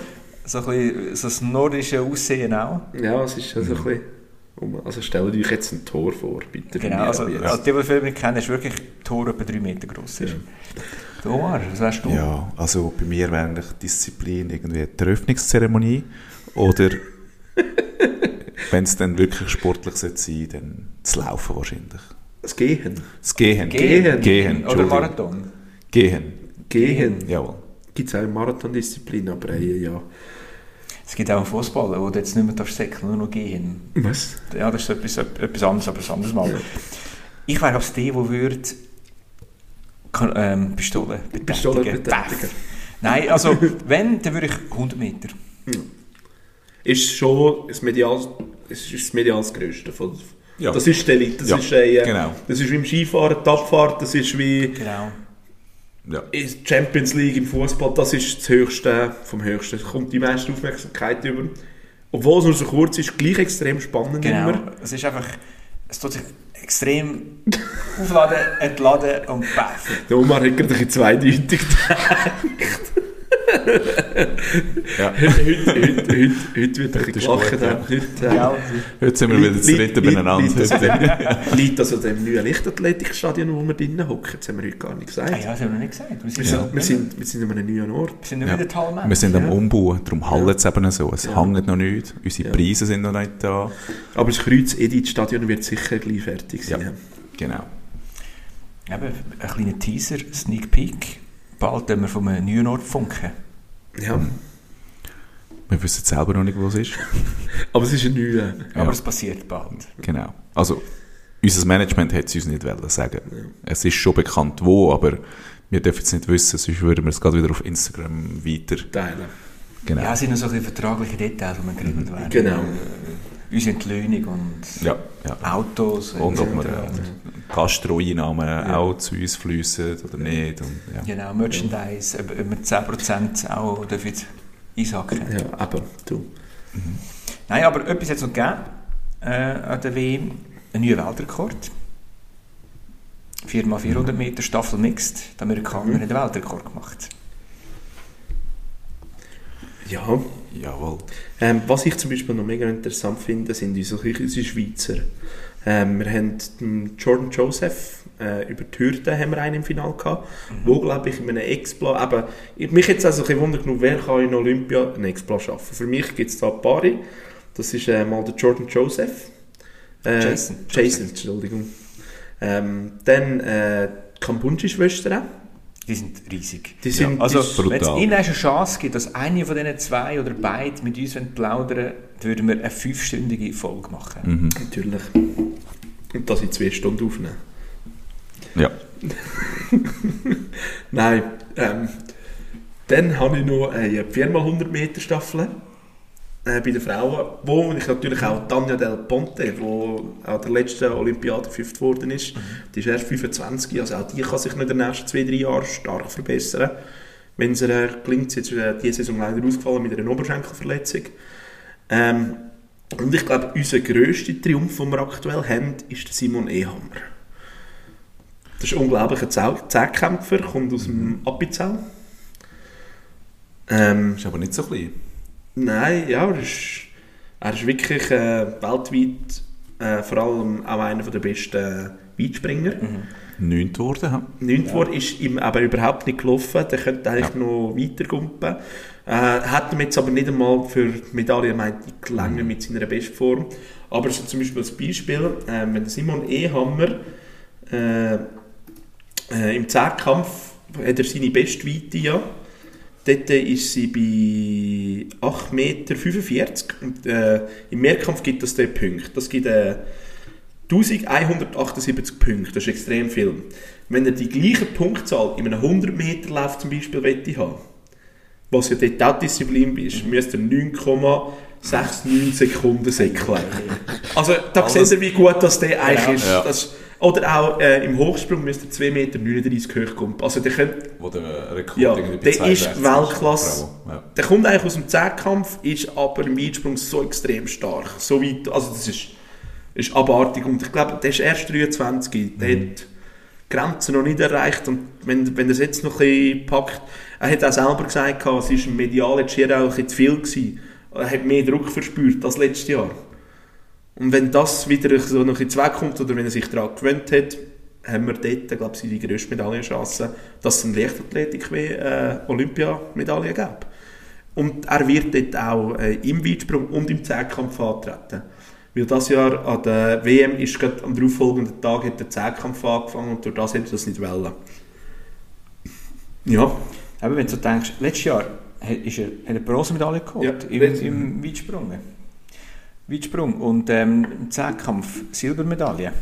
So ein bisschen, so das nordische Aussehen auch. Ja, es ist also ein bisschen... Also stellt euch jetzt ein Tor vor, bitte. Genau, also, Ja, also die, die den Film nicht kennen, ist wirklich Tor etwa 3 Meter groß. ist. Du, Omar, was wärst du? Ja, also bei mir wäre eigentlich Disziplin irgendwie die Eröffnungszeremonie oder wenn es dann wirklich sportlich sein sollte, dann das Laufen wahrscheinlich. Das Gehen. Das Gehen. Gehen. Gehen. Oder. Marathon. Gehen. Gehen. Jawohl. Gibt es auch eine Marathondisziplin, aber äh, ja. Es gibt auch Fußball, wo du jetzt nicht mehr darfst säckeln, nur noch gehen. Was? Ja, das ist etwas, etwas anderes, aber ein anderes Mal. Ich wäre als die, der würde kann, ähm, Pistole betätigen. Pistole betätigen. Nein, also wenn, dann würde ich 100 Meter. Ist schon das medial, ist das medial das Größte. Von, Ja. Das ist die Elite. Das, Ja, ist, äh, genau. das ist wie im Skifahren, die Abfahrt, das ist wie Genau. Ja. die Champions League im Fußball, das ist das Höchste vom Höchsten. Es kommt die meiste Aufmerksamkeit über. Obwohl es nur so kurz ist, gleich extrem spannend Genau. immer. Es ist einfach, es tut sich extrem aufladen, entladen und paff. Der Omar hat gerade ein bisschen zweideutig Ja. heute, heute, heute, heute, heute wird ein bisschen gelacht. gut, ja. Heute, äh, Ja, Heute sind wir wieder zu dritten liegt- beieinander. liegt an dem- das an dem neuen Lichtathletikstadion, wo wir drinnen hocken? Das haben wir heute gar nicht gesagt. ah, ja, das haben wir noch nicht gesagt. Wir sind, sind, wir, sind, wir sind an einem neuen Ort. wir sind nicht Ja. wieder Talmann. Wir sind am Ja. Umbauen, darum hallt es eben so. Es Ja. hängt noch nicht, unsere Ja. Preise sind noch nicht da. Aber das Kreuz Edith-Stadion wird sicher gleich fertig sein. Ja. Genau. Eben, ein kleiner Teaser, Sneak Peek. Bald können wir von einem neuen Ort funken. Ja. Wir wissen selber noch nicht, wo es ist. Aber es ist ein neuer. Aber Ja. es passiert bald. Genau. Also, unser Management hat es uns nicht wollen sagen. Es ist schon bekannt, wo, aber wir dürfen es nicht wissen, sonst würden wir es gerade wieder auf Instagram weiter. Teilen. Genau. Ja, es sind noch so ein vertragliche Details, die wir geregelt werden. Genau. Unsere Entlöhnung und Ja, ja. Autos. Und ob wir äh, Gastroeinnahmen auch zu uns fließen oder nicht. Und, ja. Genau, Merchandise, ob, ob wir 10% auch dürfen einsacken. Ja, eben, du. Nein, aber etwas hat es noch gegeben äh, an der WM. Ein neuer Weltrekord. 4x400 Meter Staffel Mixed. Die Amerikaner haben den Weltrekord gemacht. Ja. Jawohl. Ähm, was ich zum Beispiel noch mega interessant finde, sind unsere, unsere Schweizer. Ähm, wir haben den Jordan Joseph äh, über die Hürde haben wir einen im Finale gehabt, wo glaube ich in einem Explo, aber ich- mich jetzt also ein bisschen Wunder genug, wer kann in Olympia einen Explo schaffen. Für mich gibt es da ein paar. Das ist äh, mal der Jordan Joseph. Äh, Jason. Jason, Entschuldigung. Ähm, dann äh, die Kambunji-Schwestern. Die sind riesig. Die sind- also, die ist wenn es ihnen eine Chance gibt, dass eine von diesen zwei oder beide mit uns plaudern würden wir eine fünfstündige Folge machen. Mhm. Natürlich. Und das in zwei Stunden aufnehmen. Ja. Nein, ähm, dann habe ich noch eine 4x100 Meter Staffel äh, bei den Frauen, wo ich natürlich auch Tanja Del Ponte, die an der letzten Olympiade fünft geworden ist, die ist erst 25, also auch die kann sich in den nächsten zwei, drei Jahren stark verbessern. Wenn es ihr gelingt, sie ist äh, diese Saison leider ausgefallen mit einer Oberschenkelverletzung. Ähm, und ich glaube, unser grösster Triumph, den wir aktuell haben, ist der Simon Ehammer. Das ist ein unglaublicher Zehnkämpfer, kommt aus dem Appenzell. Ähm, Ist aber nicht so klein. Nein, ja, er ist, er ist wirklich äh, weltweit äh, vor allem auch einer der besten Weitspringer. Neunt geworden. hm? Neunt vor ist ihm aber überhaupt nicht gelaufen. Der könnte eigentlich noch weiter gumpen. Äh, hat ihm jetzt aber nicht einmal für die Medaille meint gelangen mit seiner Bestform. Aber so zum Beispiel als Beispiel, äh, wenn Simon Ehammer äh, äh, im Zehnkampf hat er seine Bestweite ja. Dort ist sie bei 8,45 Meter. Und, äh, Im Mehrkampf gibt es dort Punkte. Das gibt äh, 1178 Punkte, das ist extrem viel. Wenn er die gleiche Punktzahl in einem 100 Meter Lauf zum Beispiel wette haben, was ja dort auch Disziplin ist, müsste er 9,69 Sekunden säckeln. Also da seht ihr, wie gut das der eigentlich ist. Ja. Das, oder auch äh, im Hochsprung müsste er 2,39 Meter hochkommen. Also der könnte Wo der Rekord ja, der 62 ist Weltklasse. Ja. Der kommt eigentlich aus dem Zehnkampf, ist aber im Weitsprung so extrem stark. So weit, also das ist, ist abartig. Und ich glaube, der ist erst 23. Der Mhm. hat die Grenzen noch nicht erreicht. Und wenn, wenn er es jetzt noch ein bisschen packt, er hat auch selber gesagt, es ist im medial jetzt schier auch ein bisschen zu viel gewesen. Er hat mehr Druck verspürt als letztes Jahr. Und wenn das wieder so noch ein bisschen wegkommt oder wenn er sich daran gewöhnt hat, haben wir dort, glaube ich, die grösste Medaillenchance, dass es in Leichtathletik wie äh, Olympiamedaille gibt. Und er wird dort auch äh, im Weitsprung und im Zehnkampf antreten. Weil das Jahr an der WM ist gerade am darauffolgenden Tag hat der Zehnkampf angefangen und durch das hätte er das nicht wollen. Ja, Aber wenn du denkst, letztes Jahr hat, ist er, hat er eine Bronzemedaille geholt Ja, im, im Weitsprung. Weitsprung. Und ähm, Zehnkampf Silbermedaille.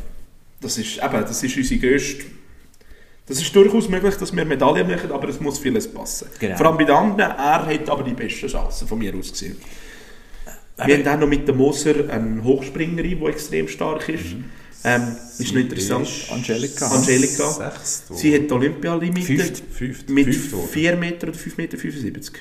das ist, eben, das ist unsere grösste... Das ist durchaus möglich, dass wir Medaillen machen, aber es muss vieles passen. Genau. Vor allem bei den anderen, er hat aber die besten Chancen von mir aus gesehen. Wir haben auch noch mit dem Moser eine Hochspringerin, die extrem stark ist. Ähm, ist noch interessant. ist Angelika. Angelika. Sechst Sie hat die Olympialimite Fünft. Fünft. mit Fünft geworden. 4 Meter oder 5 Meter 75.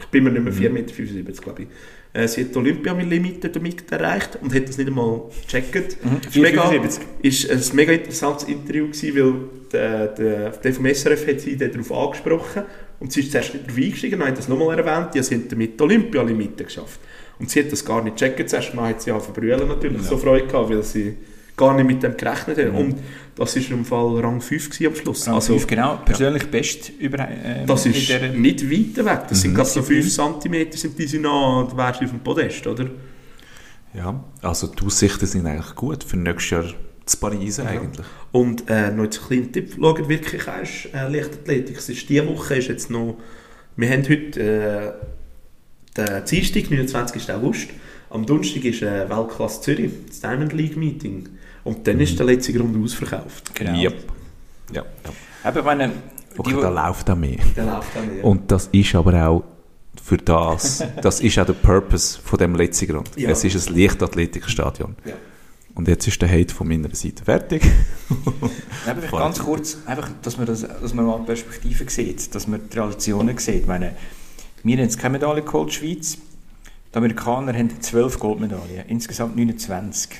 Ich bin mir nicht mehr 4 Meter 75, glaube ich. Äh, sie hat die Olympialimite damit erreicht und hat das nicht einmal gecheckt. Mhm. Ist mega, 4,75. ist ein mega interessantes Interview gewesen, weil der, der, der vom SRF hat sie darauf angesprochen und sie ist zuerst nicht darauf eingestiegen, dann hat das nochmal erwähnt, ja, sie hat damit die Olympialimite geschafft. Und sie hat das gar nicht gecheckt, zuerst mal hat sie auch verbrüllen natürlich so Freude gehabt, weil sie gar nicht mit dem gerechnet hat. Und das ist im Fall Rang 5 gewesen am Schluss. Rang also, fünf, genau. Persönlich best über, ähm, das ist nicht weit weg. Das sind gerade so Disziplin. 5 cm sind diese noch, da wärst du auf dem Podest, oder? Ja, also die Aussichten sind eigentlich gut für nächstes Jahr zu Paris eigentlich. Und äh, noch ein kleiner Tipp, schaut wirklich erst äh, Leichtathletik. Es ist diese Woche ist jetzt noch, wir haben heute äh, den Dienstag, 29. August. Am Donnerstag ist äh, Weltklasse Zürich, das Diamond League Meeting. Und dann ist der letzte Runde ausverkauft. Genau. Yep. Ja, ja. Ich meine, Okay, die, da läuft auch mehr. Der läuft dann wieder. Und das ist aber auch für das, das ist auch der Purpose von dem letzten Grund. Ja. Es ist ein Leichtathletikstadion. Ja. Und jetzt ist der Hate von meiner Seite fertig. Vielleicht ganz kurz, einfach, dass man, das, dass man mal die Perspektive sieht, dass man die Relationen sieht. Ich meine, wir haben jetzt keine Medaille geholt, die Schweiz. Die Amerikaner haben 12 Goldmedaillen, insgesamt 29.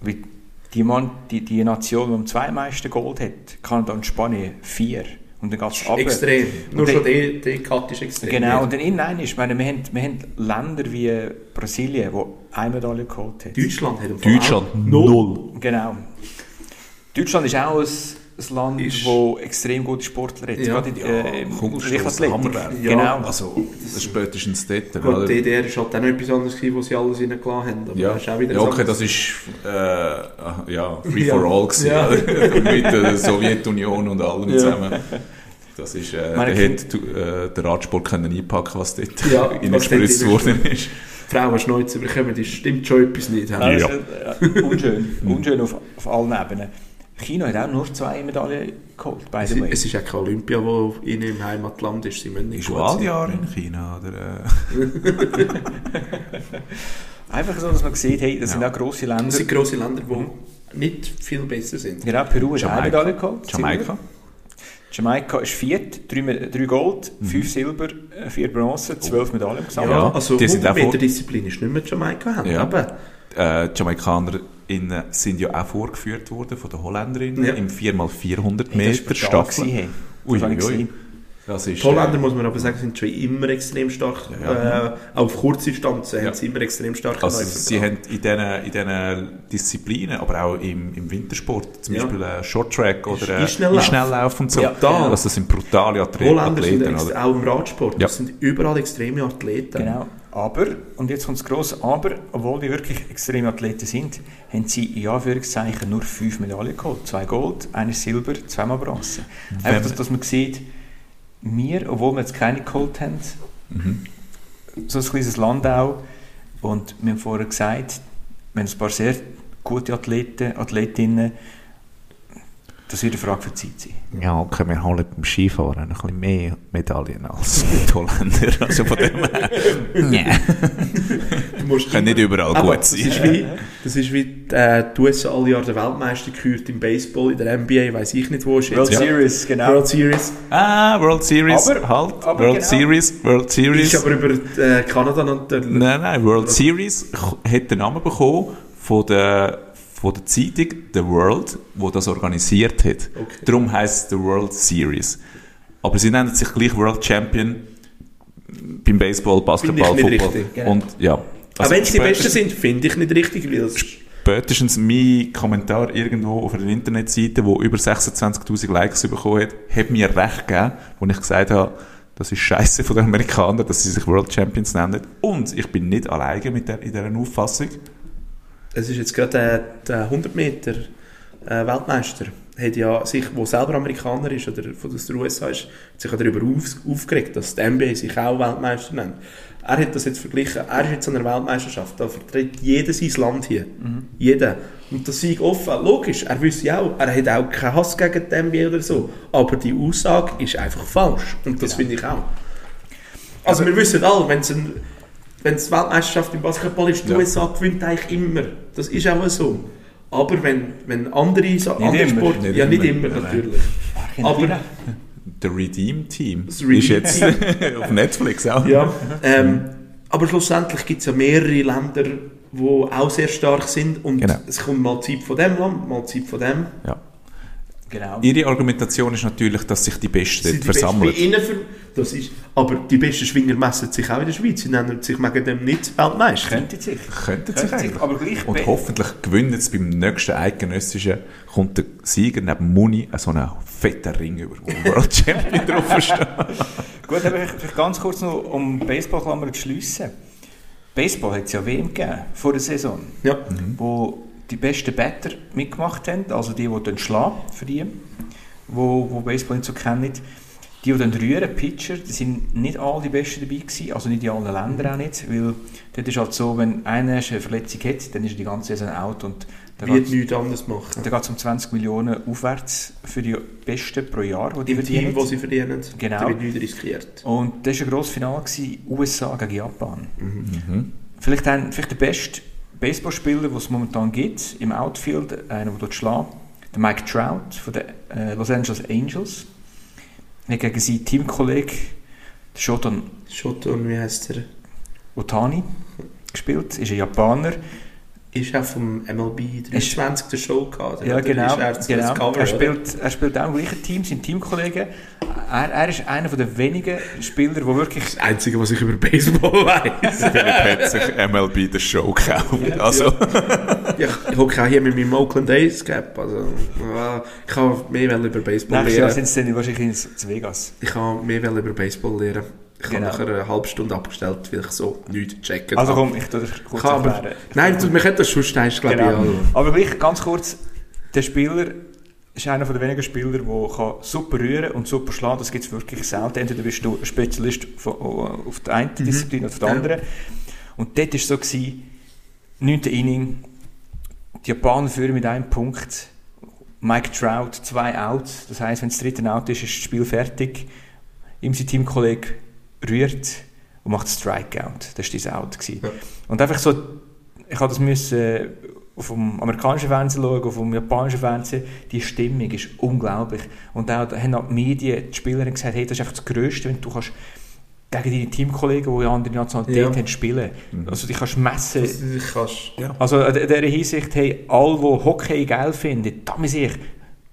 Wie die, Mann, die, die Nation, die am zweitmeisten Gold hat, Kanada und Spanien, vier. Und dann geht es runter. Extrem. Nur Und schon dann- der, der Cut ist extrem. Genau, und dann innen ist, meine, wir haben, wir haben Länder wie Brasilien, die eine Medaille geholt haben. Deutschland hat Deutschland null. Genau. Deutschland ist auch ein, ein Land, Ist- wo extrem gute Sportler hat. Ja. Gerade in, äh, im. Hammerwerk. Ja. Genau. Also, das ist spätestens dort. Gut, oder? die DDR ist halt auch noch etwas anderes gewesen, wo sie alles reingelassen haben. Aber Ja, das ist auch wieder ja okay, das ist äh, ja, Free Ja. for All gewesen, Ja. mit der Sowjetunion und allem Ja. zusammen. Das ist, äh, Meine der hätte äh, der Radsport können einpacken was dort Ja, reingespritzt worden ist. Frauen Schnäuze bekommen, das stimmt schon etwas nicht. Ja, das ist, äh, unschön. unschön auf, auf allen Ebenen. China hat auch nur zwei Medaillen geholt, by Es, the way. es ist auch keine Olympia, wo in ihrem Heimatland ist. Sie müssen nicht schon alle. Jahre in China, oder? Äh, Einfach so, dass man sieht, hey, das sind Ja. auch grosse Länder. Das sind grosse Länder, die nicht viel besser sind. Genau, Peru hat eine Jamaika. Medaille geholt. Jamaika. Jamaika ist viert, drei, drei Gold, fünf Silber, äh, vier Bronze, zwölf Medaillen im Gesamt. Ja. also die sind auch 100 Meter vor- Disziplin ist nicht mehr Jamaika. Haben, Ja. aber äh, die JamaikanerInnen sind ja auch vorgeführt worden von den Holländerinnen Ja. im 4x400 Hey, das Meter Staffel. hey. Ui, Das ui, ist, die Holländer, muss man aber sagen, sind schon immer extrem stark. Ja, ja. Äh, auf kurze Distanzen Ja. haben sie immer extrem starke Also sie haben in diesen, in diesen Disziplinen, aber auch im, im Wintersport, zum Ja. Beispiel äh, Shorttrack oder äh, Einschnelllauf. Einschnelllauf und so. Brutal. Also das sind brutale Athleten. Holländer sind oder? auch im Radsport. Ja. Das sind überall extreme Athleten. Genau. Aber, und jetzt kommt das grosse Aber, obwohl die wirklich extreme Athleten sind, haben sie in Anführungszeichen nur fünf Medaillen geholt. Zwei Gold, eine Silber, zweimal Bronze. Einfach, dass, dass man sieht, wir, obwohl wir jetzt keine geholt haben, Mhm. so ein kleines Land auch, und wir haben vorher gesagt, wir haben ein paar sehr gute Athleten, Athletinnen, das wird eine Frage für die Zeit sein. Ja, okay, wir holen beim Skifahren ein bisschen mehr Medaillen als die Holländer. Also von dem her. musst Können nicht überall Aber gut das sein. ist wie, das ist wie äh, die USA alle Jahre der Weltmeister gehört im Baseball, in der NBA, weiß ich nicht wo ist World jetzt. Series, genau. World Series. Ah, World Series, Aber- halt. aber World genau. Series, World Series. Ist aber über äh, Kanada natürlich. Nein, nein, World Series hat den Namen bekommen von der, von der Zeitung The World, wo das organisiert hat. Okay. Darum heisst es The World Series. Aber sie nennen sich gleich World Champion beim Baseball, Basketball, Football. richtig, genau. Und ja. Aber Also wenn sie die Besten sind, finde ich nicht richtig, weil es Spätestens mein Kommentar irgendwo auf einer Internetseite, wo über 26.000 Likes bekommen hat, hat mir recht gegeben, wo ich gesagt habe, das ist scheiße von den Amerikanern, dass sie sich World Champions nennen. Und ich bin nicht alleine mit der, in dieser Auffassung. Es ist jetzt gerade der, der 100 Meter äh, Weltmeister, hat ja sich, wo selber Amerikaner ist oder von der USA ist, hat sich darüber auf, aufgeregt, dass die NBA sich auch Weltmeister nennt. Er hat das jetzt verglichen, er ist jetzt an einer Weltmeisterschaft, da vertritt jeder sein Land hier. Jeder. Und das sei offen, logisch, er wüsste ja auch, er hat auch keinen Hass gegen die NBA oder so, aber die Aussage ist einfach falsch. Und das finde ich auch. Also wir wissen alle, wenn es ein wenn es Weltmeisterschaft im Basketball ist, die Ja. USA gewinnt eigentlich immer. Das ist auch so. Aber wenn, wenn andere, so, andere immer, Sport, nicht ja nicht immer. immer natürlich. Aber Der Redeem Team Das ist Redeem jetzt auf Netflix auch. ja, ähm, aber schlussendlich gibt es ja mehrere Länder, die auch sehr stark sind und Genau. es kommt mal Zeit von dem Land, mal Zeit von dem. Ja. Genau. Ihre Argumentation ist natürlich, dass sich die Besten die Besten versammeln. ver- das ist, aber die besten Schwinger messen sich auch in der Schweiz. Sie nennen sich wegen dem nicht Weltmeister. Könnte sich. Könnten sich Könnte sich, eigentlich. aber gleich Und hoffentlich gewinnen es beim nächsten eidgenössischen, kommt der Sieger neben Muni so einen fetten Ring über, wo World Champion drauf steht. Gut, aber ich- vielleicht ganz kurz noch, um Baseballklammer zu schliessen. Baseball hat es ja WM gegeben, vor der Saison, Ja. wo die besten Batter mitgemacht haben, also die, die dann schlagen für die, wo, wo Baseball nicht so kennen. Die, die dann rühren, Pitcher, die sind nicht alle die Besten dabei gewesen, also nicht in allen Ländern auch nicht, weil dort ist halt so, wenn einer eine Verletzung hat, dann ist er die ganze Saison out und da Wird geht nichts anderes machen. da es um 20 Millionen aufwärts für die Besten pro Jahr, die die Im Team, verdienen. das sie verdienen, Genau. da wird nichts riskiert. Und das war ein grosses Finale, gewesen, USA gegen Japan. Mhm. Vielleicht, ein, vielleicht der beste Baseballspieler, die es momentan gibt, im Outfield, einer, der dort schlägt, der Mike Trout von den äh, Los Angeles Angels. Er hat gegen seinen Teamkollegen, den Shoton Shoton, wie heißt er? Otani, gespielt. Ist ein Japaner. Ist auch vom MLB 23 der Show gehabt. Ja, genau. Ist er genau. Cover, er, oder? spielt, er spielt auch im gleichen Team, sein Teamkollege. Er, er ist einer der wenigen Spieler, der wirklich Das Einzige, was ich über Baseball weiß. Philipp hat sich MLB der Show gekauft. Also, ja, ich hocke auch hier mit meinem Oakland Ace Cap. Also, ja, ich kann mehr über Baseball Nächstes Jahr lernen. sind sie dann wahrscheinlich in Vegas. Ich kann mehr über Baseball lernen. Ich Genau. habe nachher eine halbe Stunde abgestellt, weil ich so nichts checken Also komm, ich tue das kurz Kann aber, nein, du, man könnte das schon steigen, glaube Genau. ich. Aber gleich ganz kurz, der Spieler ist einer der wenigen Spieler, der kann super rühren und super schlagen Das gibt es wirklich selten. Entweder bist du ein Spezialist von, auf der einen Disziplin oder auf der Ja. anderen. Und dort war es so, gewesen, 9. Inning, die Japaner führen mit einem Punkt, Mike Trout, zwei Outs. Das heisst, wenn das dritte Out ist, ist das Spiel fertig. Ihm sein Teamkollege rührt und macht Strikeout. Das war dieser Out. Gewesen. Ja. Und einfach so, ich habe das müssen äh, auf dem amerikanischen Fernsehen schauen, auf dem japanischen Fernsehen. Die Stimmung ist unglaublich. Und auch da haben auch die Medien, die Spieler haben gesagt, hey, das ist einfach das Größte, wenn du kannst gegen deine Teamkollegen, die in andere Nationalität Ja. spielen. Also du kannst messen. Das, ich kannst, ja. Also in dieser Hinsicht, hey, alle, die Hockey geil finden, da muss ich,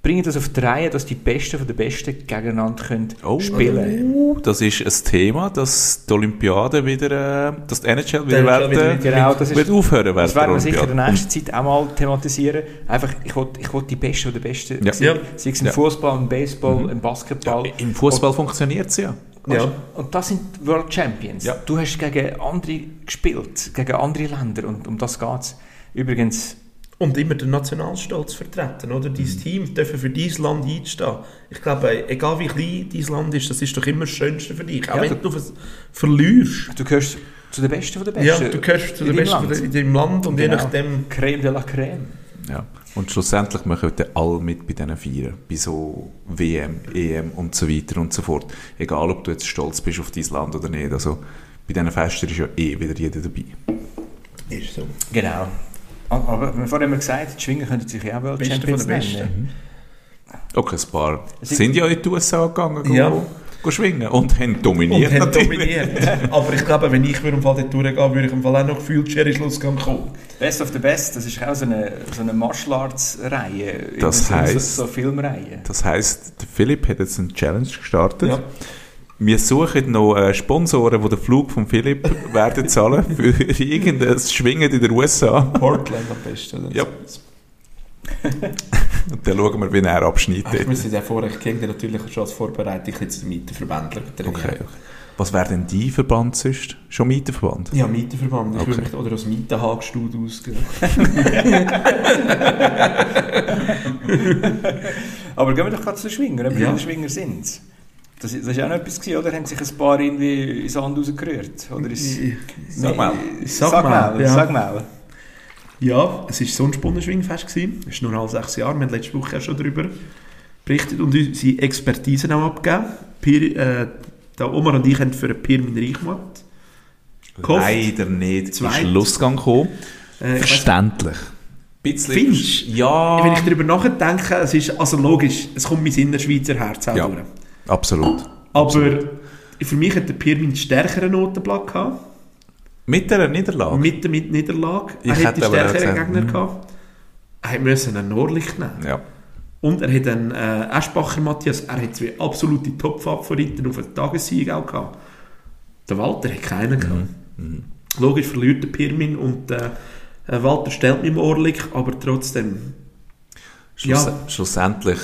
bringen das auf die Reihe, dass die Besten von den Besten gegeneinander können oh, spielen uh, das ist ein Thema, dass die Olympiade wieder, äh, dass die NHL wieder, NHL werden, wieder- Genau, das ist- wird aufhören werden. Das werden wir sicher in der nächsten Zeit auch mal thematisieren. Einfach, ich will, ich will die Besten oder Besten Ja. sehen. Ja. Sei es im Ja. Fußball, im Baseball, Mhm. im Basketball. Ja, Im Fußball funktioniert es ja. Ja. Und das sind World Champions. Ja. Du hast gegen andere gespielt, gegen andere Länder und um das geht es. Übrigens, Und immer den Nationalstolz vertreten, oder? Dein Team dürfen für dein Land einstehen. Ich glaube, egal wie klein dein Land ist, das ist doch immer das Schönste für dich. Auch Ja, wenn du was verlierst. du gehörst zu den Besten von den Ja, Besten. du gehörst zu den Besten Land. in deinem Land und je Genau. nachdem... Creme de la Creme. Ja. Und schlussendlich machen dann alle mit bei diesen Feiern. Bei so WM, EM und so weiter und so fort. Egal, ob du jetzt stolz bist auf dein Land oder nicht. Also, bei diesen Festen ist ja eh wieder jeder dabei. Ist so. Genau. Aber vorher haben wir gesagt, die Schwinger könnten sich ja auch World Beste Champions von nennen. Okay, ein paar ist- sind ja in die USA gegangen, go, Ja. go schwingen und haben dominiert Und haben dominiert. Aber ich glaube, wenn ich würde im Fall dort durchgehen, würde ich im Fall auch noch gefühlt Cherry Schlussgang kommen. Best of the Best, das ist auch so eine, so eine Martial Arts Reihe. Das heisst- So, so Filmreihe. Das heisst, der Philipp hat jetzt eine Challenge gestartet. Ja. Wir suchen noch äh, Sponsoren, die den Flug von Philipp werden zahlen für irgendein Schwingen in den USA. Portland am besten. Oder? Ja. Und dann schauen wir, wie er abschneidet. Ach, ich müsste ja vorher, ich kenne natürlich schon als Vorbereitung jetzt den Mieterverbändler trainieren. Okay. Was wäre denn dein Verband sonst? Schon Mieterverband? Ja, Mieterverband. Ich Okay. würde mich oder als Mietenhagstud ausgehen. Aber gehen wir doch gerade zu den Schwingern, Ja. ja. Schwinger sind. Das, das ist auch noch etwas gewesen, oder? Haben sich ein paar irgendwie ins Sand rausgerührt? Oder ist, Sag mal. Sag Sag mal, mal. ja. Sag mal. Ja, es war so ein Spundenschwingfest. gewesen. Es ist nur alle sechs Jahre. Wir haben letzte Woche auch schon darüber berichtet und unsere Expertisen auch abgegeben. Pir, äh, der Omar und ich haben für einen Pirmin Reichmuth gehofft. Leider nicht Zweit. in Schlussgang gekommen. Äh, Verständlich. Bisschen- Findest Ja. Wenn ich darüber nachdenke, es ist also logisch, es kommt mein Innerschweizer Herz auch Ja. durch. Absolut. Aber für mich hat der Pirmin einen stärkeren Notenblatt gehabt. Mit der Niederlage? Mit der mit Niederlage. Ich er hätte hätte aber stärkeren Gegner hm. gehabt. Er müssen einen Nordlicht nehmen. Ja. Und er hat einen äh, Eschbacher Matthias, er hat zwei absolute Top-Favoriten auf den Tagessieg auch gehabt. Der Walter hat keinen gehabt. Mhm. Logisch verliert der Pirmin und äh, äh, Walter stellt mit dem Orlik, aber trotzdem. Schluss, Ja. Schlussendlich.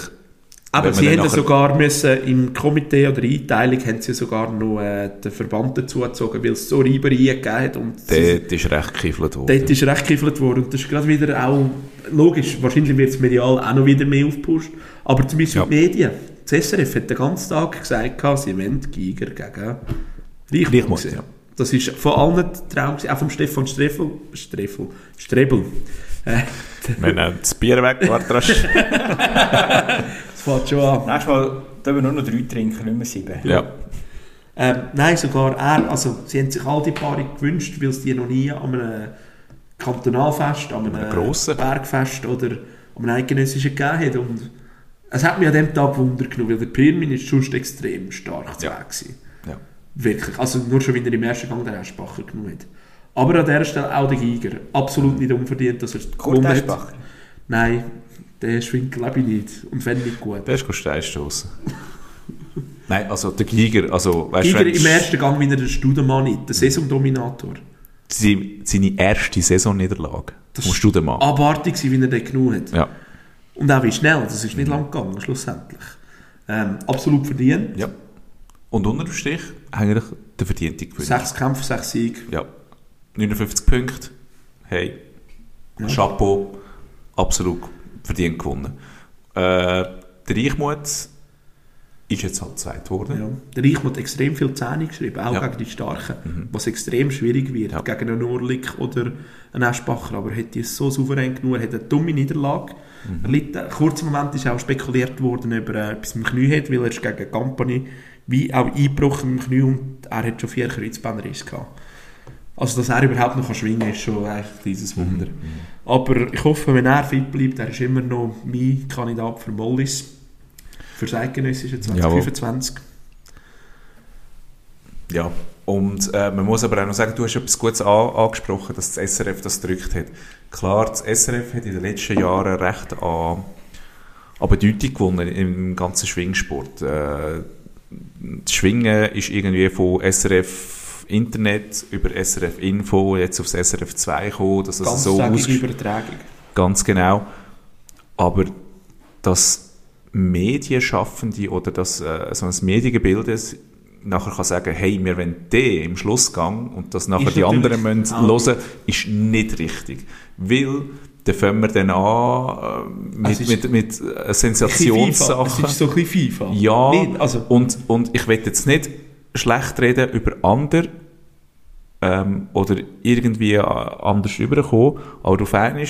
Aber sie haben sogar müssen, im Komitee oder Einteilung haben sie sogar noch äh, den Verband dazugezogen, weil es so Reibereien gegeben hat. Und Dort ist recht gekiffelt worden. Dort ist recht gekiffelt worden. Und das ist gerade wieder auch logisch. Wahrscheinlich wird es medial auch noch wieder mehr aufgepusht. Aber zum Beispiel Ja. die Medien. Das SRF hat den ganzen Tag gesagt, sie wollen Giger gegen sehen. ja. Das ist von allen Traum, auch vom Stefan Streffel, Streffel, Strebel. Äh, Wenn er das Bier weg war, das fängt schon an. Nächstes Mal dürfen wir nur noch drei trinken, nicht mehr sieben. ja. Ähm, nein, sogar er, also sie haben sich all die Paare gewünscht, weil es die noch nie an einem Kantonalfest, an einem, einem grossen. Bergfest oder an einem eidgenössischen gegeben hat. Und es hat mich an dem Tag Wunder genommen, weil der Pirmin ist sonst extrem stark zu Ja. Weg gewesen. Ja. Wirklich. Also nur schon, wie er im ersten Gang den Eschbacher genommen hat. Aber an dieser Stelle auch der Giger. Absolut nicht unverdient, dass er es gewonnen hat. Nein, den schwingt glaube ich nicht. Und wenn nicht gut. Der ist gut Steinstossen. Nein, also der Giger, also weißt Giger im ersten Gang wie er den Studemann nicht, der Saisondominator. seine, seine erste Saisonniederlage. Das musst du den machen. Abartig gewesen, wie er den genommen hat. Ja. Und auch wie schnell, das ist nicht lang gegangen, schlussendlich. Ähm, absolut verdient. ja. Und unter dem Strich eigentlich der verdiente Gewinn. Sechs Kämpfe, sechs Siege. Ja. 59 Punkte. Hey. Ja. Chapeau. Absolut verdient gewonnen. Äh, der Reichmut ist jetzt halt zweit geworden. Ja. Der Reich hat extrem viel Zähne geschrieben, auch Ja. gegen die Starken, was extrem schwierig wird, Ja. gegen einen Urlik oder einen Eschbacher, aber er hat die so souverän genug, hat eine dumme Niederlage Mhm. erlitten. Kurzen Moment ist auch spekuliert worden, ob er äh, etwas im Knie hat, weil er ist gegen Company wie auch eingebrochen im Knie und er hat schon vier Kreuzbänderrisse gehabt. Also, dass er überhaupt noch schwingen kann, ist schon eigentlich dieses Mhm. Wunder. Aber ich hoffe, wenn er fit bleibt, er ist immer noch mein Kandidat für Mollis. Für das Eidgenössische 2025. Ja, und äh, man muss aber auch noch sagen, du hast etwas Gutes an, angesprochen, dass das SRF das gedrückt hat. Klar, das SRF hat in den letzten Jahren recht an, an Bedeutung gewonnen im ganzen Schwingsport. Äh, das Schwingen ist irgendwie von SRF Internet über SRF Info jetzt aufs SRF 2 gekommen, dass Ganz so Übertragung. Ganz genau. Aber dass Medienschaffende oder dass äh, so ein Mediengebilde nachher kann sagen, hey, wir wollen den im Schlussgang und das nachher Ist die anderen müssen Ah. hören, ist nicht richtig. Weil dann fangen wir dann an äh, mit, mit, mit äh, FIFA. Sensationssachen. Es ist so ein bisschen FIFA. Ja, Nicht, also, und, und ich will jetzt nicht schlecht reden über andere ähm, oder irgendwie äh, anders rüberkommen, aber auf einmal,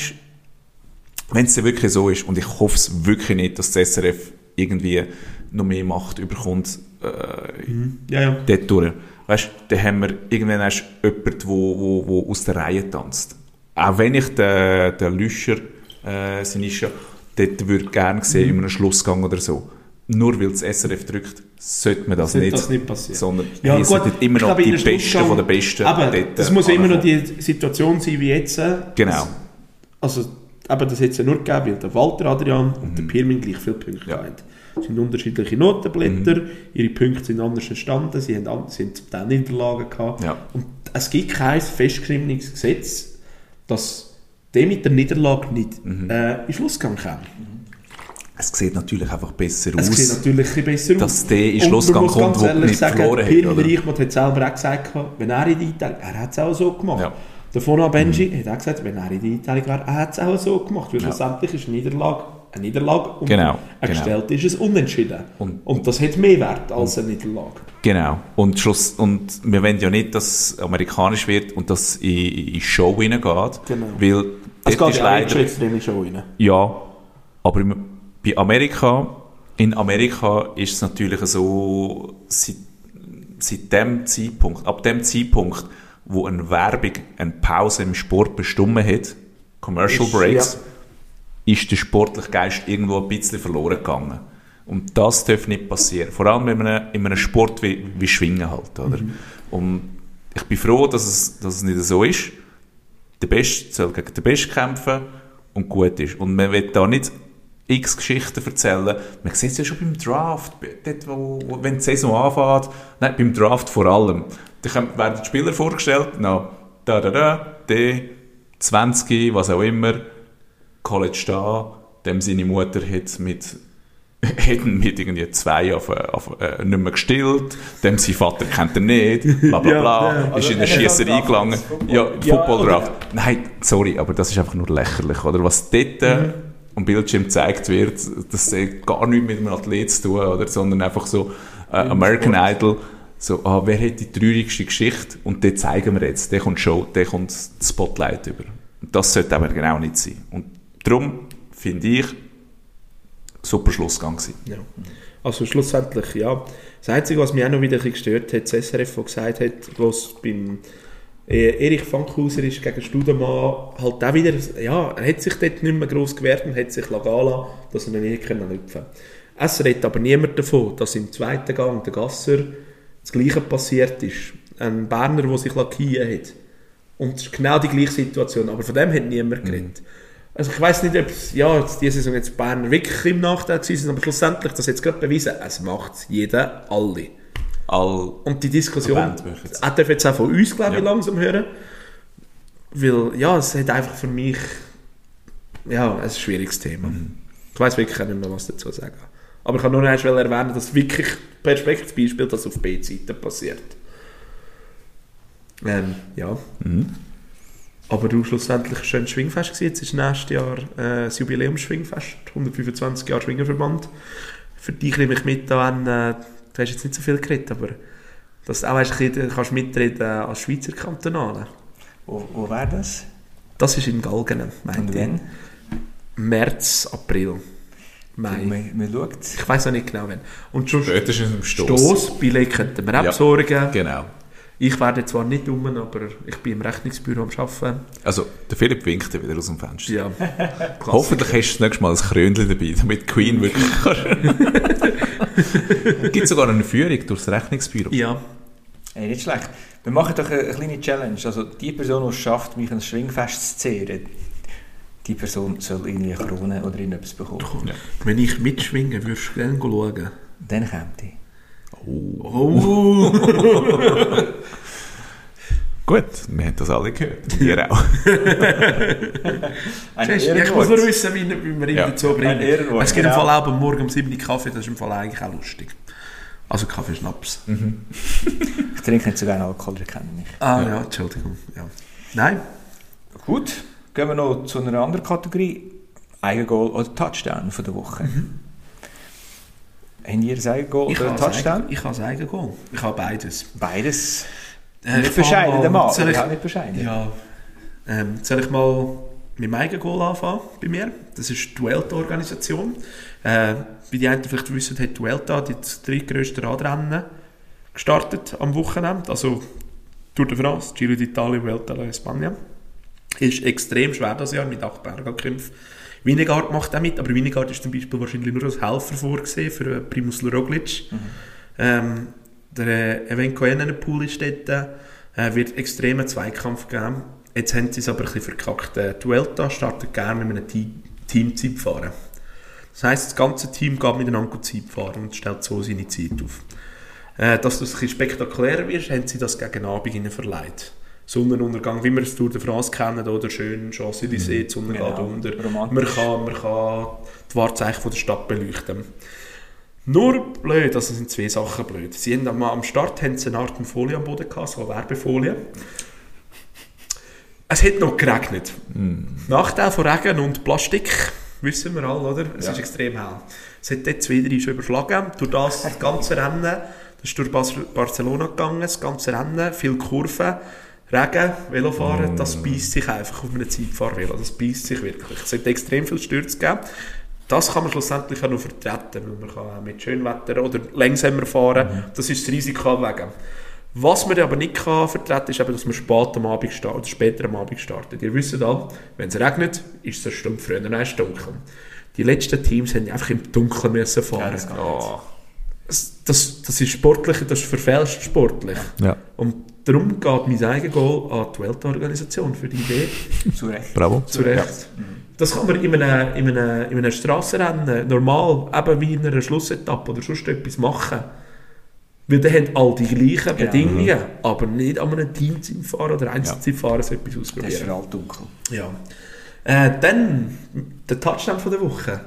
wenn es wirklich so ist, und ich hoffe es wirklich nicht, dass das SRF irgendwie noch mehr Macht überkommt, äh, ja, ja. dort durch. Weißt, dann haben wir irgendwann erst jemanden, wo, wo, wo aus der Reihe tanzt. Auch wenn ich den, den Lüscher, äh, Sinischa, dort würde gerne sehen, in einem Schlussgang oder so. Nur weil das SRF drückt, sollte man das, Sollte nicht, das nicht passieren. sondern Ja, es gut, sollten immer noch glaube, die Besten von den Besten Aber das muss ja immer noch die Situation sein wie jetzt. äh, Genau. Also, eben, das hätte es ja nur gegeben, weil der Walter Adrian und Mhm. der Pirmin gleich viele Punkte Ja. hatten. Es sind unterschiedliche Notenblätter, Mhm. ihre Punkte sind anders entstanden, sie haben, sie haben zum Teil Niederlagen gehabt. Ja. Und es gibt kein festgeschriebenes Gesetz, dass der mit der Niederlage nicht Mhm. äh, in Schlussgang kann. Es sieht natürlich einfach besser Es sieht aus. natürlich ein besser dass aus. der in Schlussgang kommt, wo nicht sagen, verloren hat, Pirmin? Reichmuth hat selber auch gesagt, wenn er in die Einteilung, er hat es auch so gemacht. Ja. Der Fona Benji hat auch gesagt, wenn er in die Einteilung wäre, er hat es auch so gemacht. Weil Ja. schlussendlich ist eine Niederlage eine Niederlage und Genau, gestellt ist es unentschieden. Und- Und, das hat mehr Wert als eine Niederlage. Genau. Und, Schluss, und wir wollen ja nicht, dass es amerikanisch wird und dass es in, in die Show hineingeht. Genau. Weil Es geht ja leider... extrem schon rein. Ja, aber bei Amerika, in Amerika ist es natürlich so, seit, seit dem Zeitpunkt, ab dem Zeitpunkt, wo eine Werbung eine Pause im Sport bestimmt hat, Commercial Ist- Breaks, ja. ist der sportliche Geist irgendwo ein bisschen verloren gegangen. Und das darf nicht passieren. Vor allem in einem, in einem Sport wie, wie Schwingen halt, oder? Mhm. Und ich bin froh, dass es, dass es nicht so ist. Der Beste soll gegen den Besten kämpfen und gut ist. Und man will da nicht x Geschichten erzählen. Man sieht es ja schon beim Draft, dort, wo, wenn die Saison anfängt. Nein, beim Draft vor allem. Da werden die Spieler vorgestellt, na, da, da, da, der, 20, was auch immer, College da, dem seine Mutter hat mit hat ihn mit irgendwie zwei auf, auf, äh, nicht mehr gestillt, dem sein Vater kennt er nicht, bla bla Ja, bla, ja. ist Also in eine Schiesserei gelangen. Ja, Ja, Football oder- Draft. Nein, sorry, aber das ist einfach nur lächerlich, oder? Was dort Mhm. Am Bildschirm gezeigt wird, das hat gar nichts mit einem Athlet zu tun, oder? Sondern einfach so äh, American Idol, so, ah, wer hat die traurigste Geschichte? Und den zeigen wir jetzt. Der kommt Show, der kommt das Spotlight über. Und das sollte aber genau nicht sein. Und darum finde ich, super Schlussgang gewesen. Ja. Also schlussendlich, ja. Das Einzige, was mich auch noch wieder ein bisschen gestört hat, das SRF, das gesagt hat, was beim Erich Fankhauser ist gegen Studemann halt auch wieder, ja, er hat sich dort nicht mehr gross gewehrt und hat sich lassen, dass er ihn nie können lüpfen Es redet aber niemand davon, dass im zweiten Gang der Gasser das Gleiche passiert ist. Ein Berner, der sich lackieren hat. Und es ist genau die gleiche Situation, aber von dem hat niemand geredet. Also ich weiß nicht, ob es, ja, jetzt diese Saison jetzt Berner wirklich im Nachteil sind, aber schlussendlich, das jetzt gerade bewiesen, es macht jeder, alle. All Und die Diskussion, er darf jetzt auch von uns, glaube ich, Ja. langsam hören. Weil, ja, es hat einfach für mich, ja, ein schwieriges Thema. Mhm. Ich weiß wirklich nicht mehr, was dazu sagen. Aber ich kann nur noch erwähnen, dass wirklich perfektes Beispiel, das auf B-Seite passiert. Ähm, ja. Mhm. Aber du schlussendlich ein schönes Schwingfest gewesen. Jetzt ist nächstes Jahr äh, das Jubiläumsschwingfest, 125 Jahre Schwingerverband. Für dich nehme ich mit an, äh, du hast jetzt nicht so viel geredet, aber dass du auch weißt, bisschen kannst mitreden als Schweizer Kantonale. Wo, wo wäre das? Das ist in Galgenen, Und meinte ich. März, April, Mai. Man, man schaut. Ich weiß auch nicht genau wann. Und schon Spätestens im Stoss. Stossbillett könnten wir auch Ja. besorgen. Genau. Ich werde zwar nicht um, aber ich bin im Rechnungsbüro am Arbeiten. Also, der Philipp winkt ja wieder aus dem Fenster. Ja. Hoffentlich hast du das nächste Mal ein Krönchen dabei, damit die Queen wirklich Es gibt sogar eine Führung durchs Rechnungsbüro. Ja. Ey, nicht schlecht. Wir machen doch eine, eine kleine Challenge. Also die Person, die es schafft, mich ans Schwingfest zu zehren, die Person soll irgendwie eine Krone oder irgendetwas bekommen. Ja. Wenn ich mitschwinge, würdest du gerne schauen. Dann kommt die. Oh. Gut, wir haben das alle gehört. Und ihr auch. Siehst ich muss nur wissen, wie, wie wir ihn Ja. dazu bringen. Es gibt im genau. Fall auch am Morgen um 7 Uhr Kaffee, das ist im Fall eigentlich auch lustig. Also Kaffeeschnaps. Ich trinke nicht so gerne Alkohol, das kenne ich nicht. Ah ja, Entschuldigung. Ja. Nein, Gut, gehen wir noch zu einer anderen Kategorie. Eigengoal oder Touchdown von der Woche. Haben ihr ein Eigengoal ich oder ein Touchdown? Ich habe ein Goal. Ich habe beides. Beides. Äh, nicht bescheiden, mal- der Mann. soll ich- auch nicht bescheiden. Ja. Ähm, soll ich mal mit meinem eigenen Goal anfangen bei mir? Das ist die Vuelta-Organisation. Äh, wie die einen vielleicht wissen, hat die Vuelta die drei grössten Radrennen gestartet am Wochenende. Also Tour de France, Giro d'Italia, Vuelta a España. Ist extrem schwer das Jahr mit acht Bergankämpfen. Wienegard macht auch mit, aber Wienegard ist zum Beispiel wahrscheinlich nur als Helfer vorgesehen für äh, Primus Roglic. Ähm, der äh, Evenko Evenepoel ist dort, äh, wird extremen Zweikampf geben. Jetzt haben sie es aber ein bisschen verkackt. Äh, die Vuelta startet gerne mit einem Team Teamzeit fahren. Das heisst, das ganze Team geht miteinander Zeit fahren und stellt so seine Zeit auf. Äh, dass das ein bisschen spektakulärer wird, haben sie das gegen Abend ihnen verleiht. Sonnenuntergang, wie wir es Tour de France kennen, oder schön Champs-Élysées, die Sonne Genau, geht unter. Man kann, man kann die Wahrzeichen von der Stadt beleuchten. Nur blöd, also sind zwei Sachen blöd. Sie haben am, am Start haben sie eine Art Folie am Boden gehabt, so eine Werbefolie. Es hat noch geregnet. Nachteil von Regen und Plastik, wissen wir alle, oder? Es Ja. ist extrem hell. Es hat dort zwei, drei schon überschlagen. Durch das, das ganze Rennen, das ist durch Barcelona gegangen, das ganze Rennen, viele Kurven, Regen, Velofahren, das beißt sich einfach auf einem Zeitfahrvelo. Das beißt sich wirklich. Es hat extrem viel Stürze gegeben. Das kann man schlussendlich auch noch vertreten, weil man kann auch mit Schönwetter oder langsamer fahren. Das ist das Risiko abwägen. Was man aber nicht kann vertreten ist, eben, dass man spät am Abend startet, später am Abend startet. Ihr wisst all, wenn es regnet, ist es eine Stunde früher, dann ist es dunkel. Die letzten Teams haben einfach im Dunkeln müssen fahren. das geht Oh. das, das, das ist sportlich, das ist verfälscht sportlich. Ja, Und darum geht mein eigenes Goal an die Weltorganisation für die Idee. Zu Recht. bravo. Zu Recht. Das kann man in einem, in einem, in einem Strassenrennen normal, eben wie in einer Schlussetappe oder sonst etwas machen. Weil dann haben alle die gleichen Genau. Bedingungen, aber nicht an einem Teamzeitfahren oder Einzelzeitfahren so etwas Das ist ausprobieren. alle dunkel. Ja. Äh, dann der Touchdown von der Woche.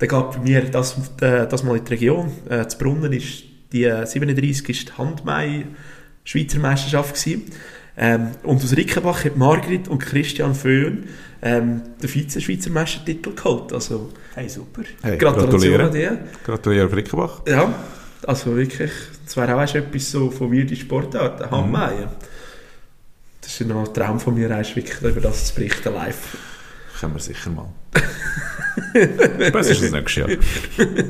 Der geht bei mir das, äh, das mal in die Region. Äh, zu Brunnen ist die äh, 37. ist die Handmei Schweizer Meisterschaft gewesen. Ähm, und aus Rickenbach hat Margrit und Christian Föhn ähm, den Vize-Schweizer Meistertitel geholt. Also Hey, super. Hey, Gratulation an gratuliere. die. Gratuliere, Frickenbach. Ja, also wirklich, das wäre auch etwas so von weirden Sportarten, Handmeier. Das ist noch ein Traum von mir, eigentlich wirklich über das zu berichten live. Können wir sicher mal. Besser ist das nächstes Jahr.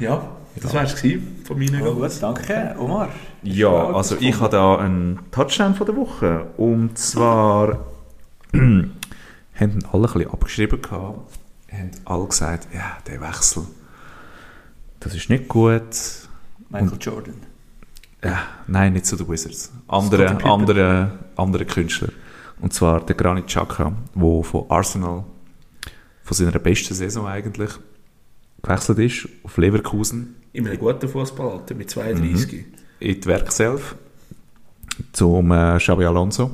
Ja, Das wär's gewesen von meinen Oh, gut, danke, Omar. Ja, also auch ich habe da einen Touchdown von der Woche. Und zwar haben alle ein bisschen abgeschrieben gehabt, haben alle gesagt, ja, der Wechsel, das ist nicht gut. Michael Jordan. Ja, nein, nicht zu den Wizards. Andere, andere, andere Künstler. Und zwar der Granit Xhaka, der von Arsenal, von seiner besten Saison eigentlich, gewechselt ist auf Leverkusen In einem guten Fußballalter mit 32. in die Werkself zum äh, Xabi Alonso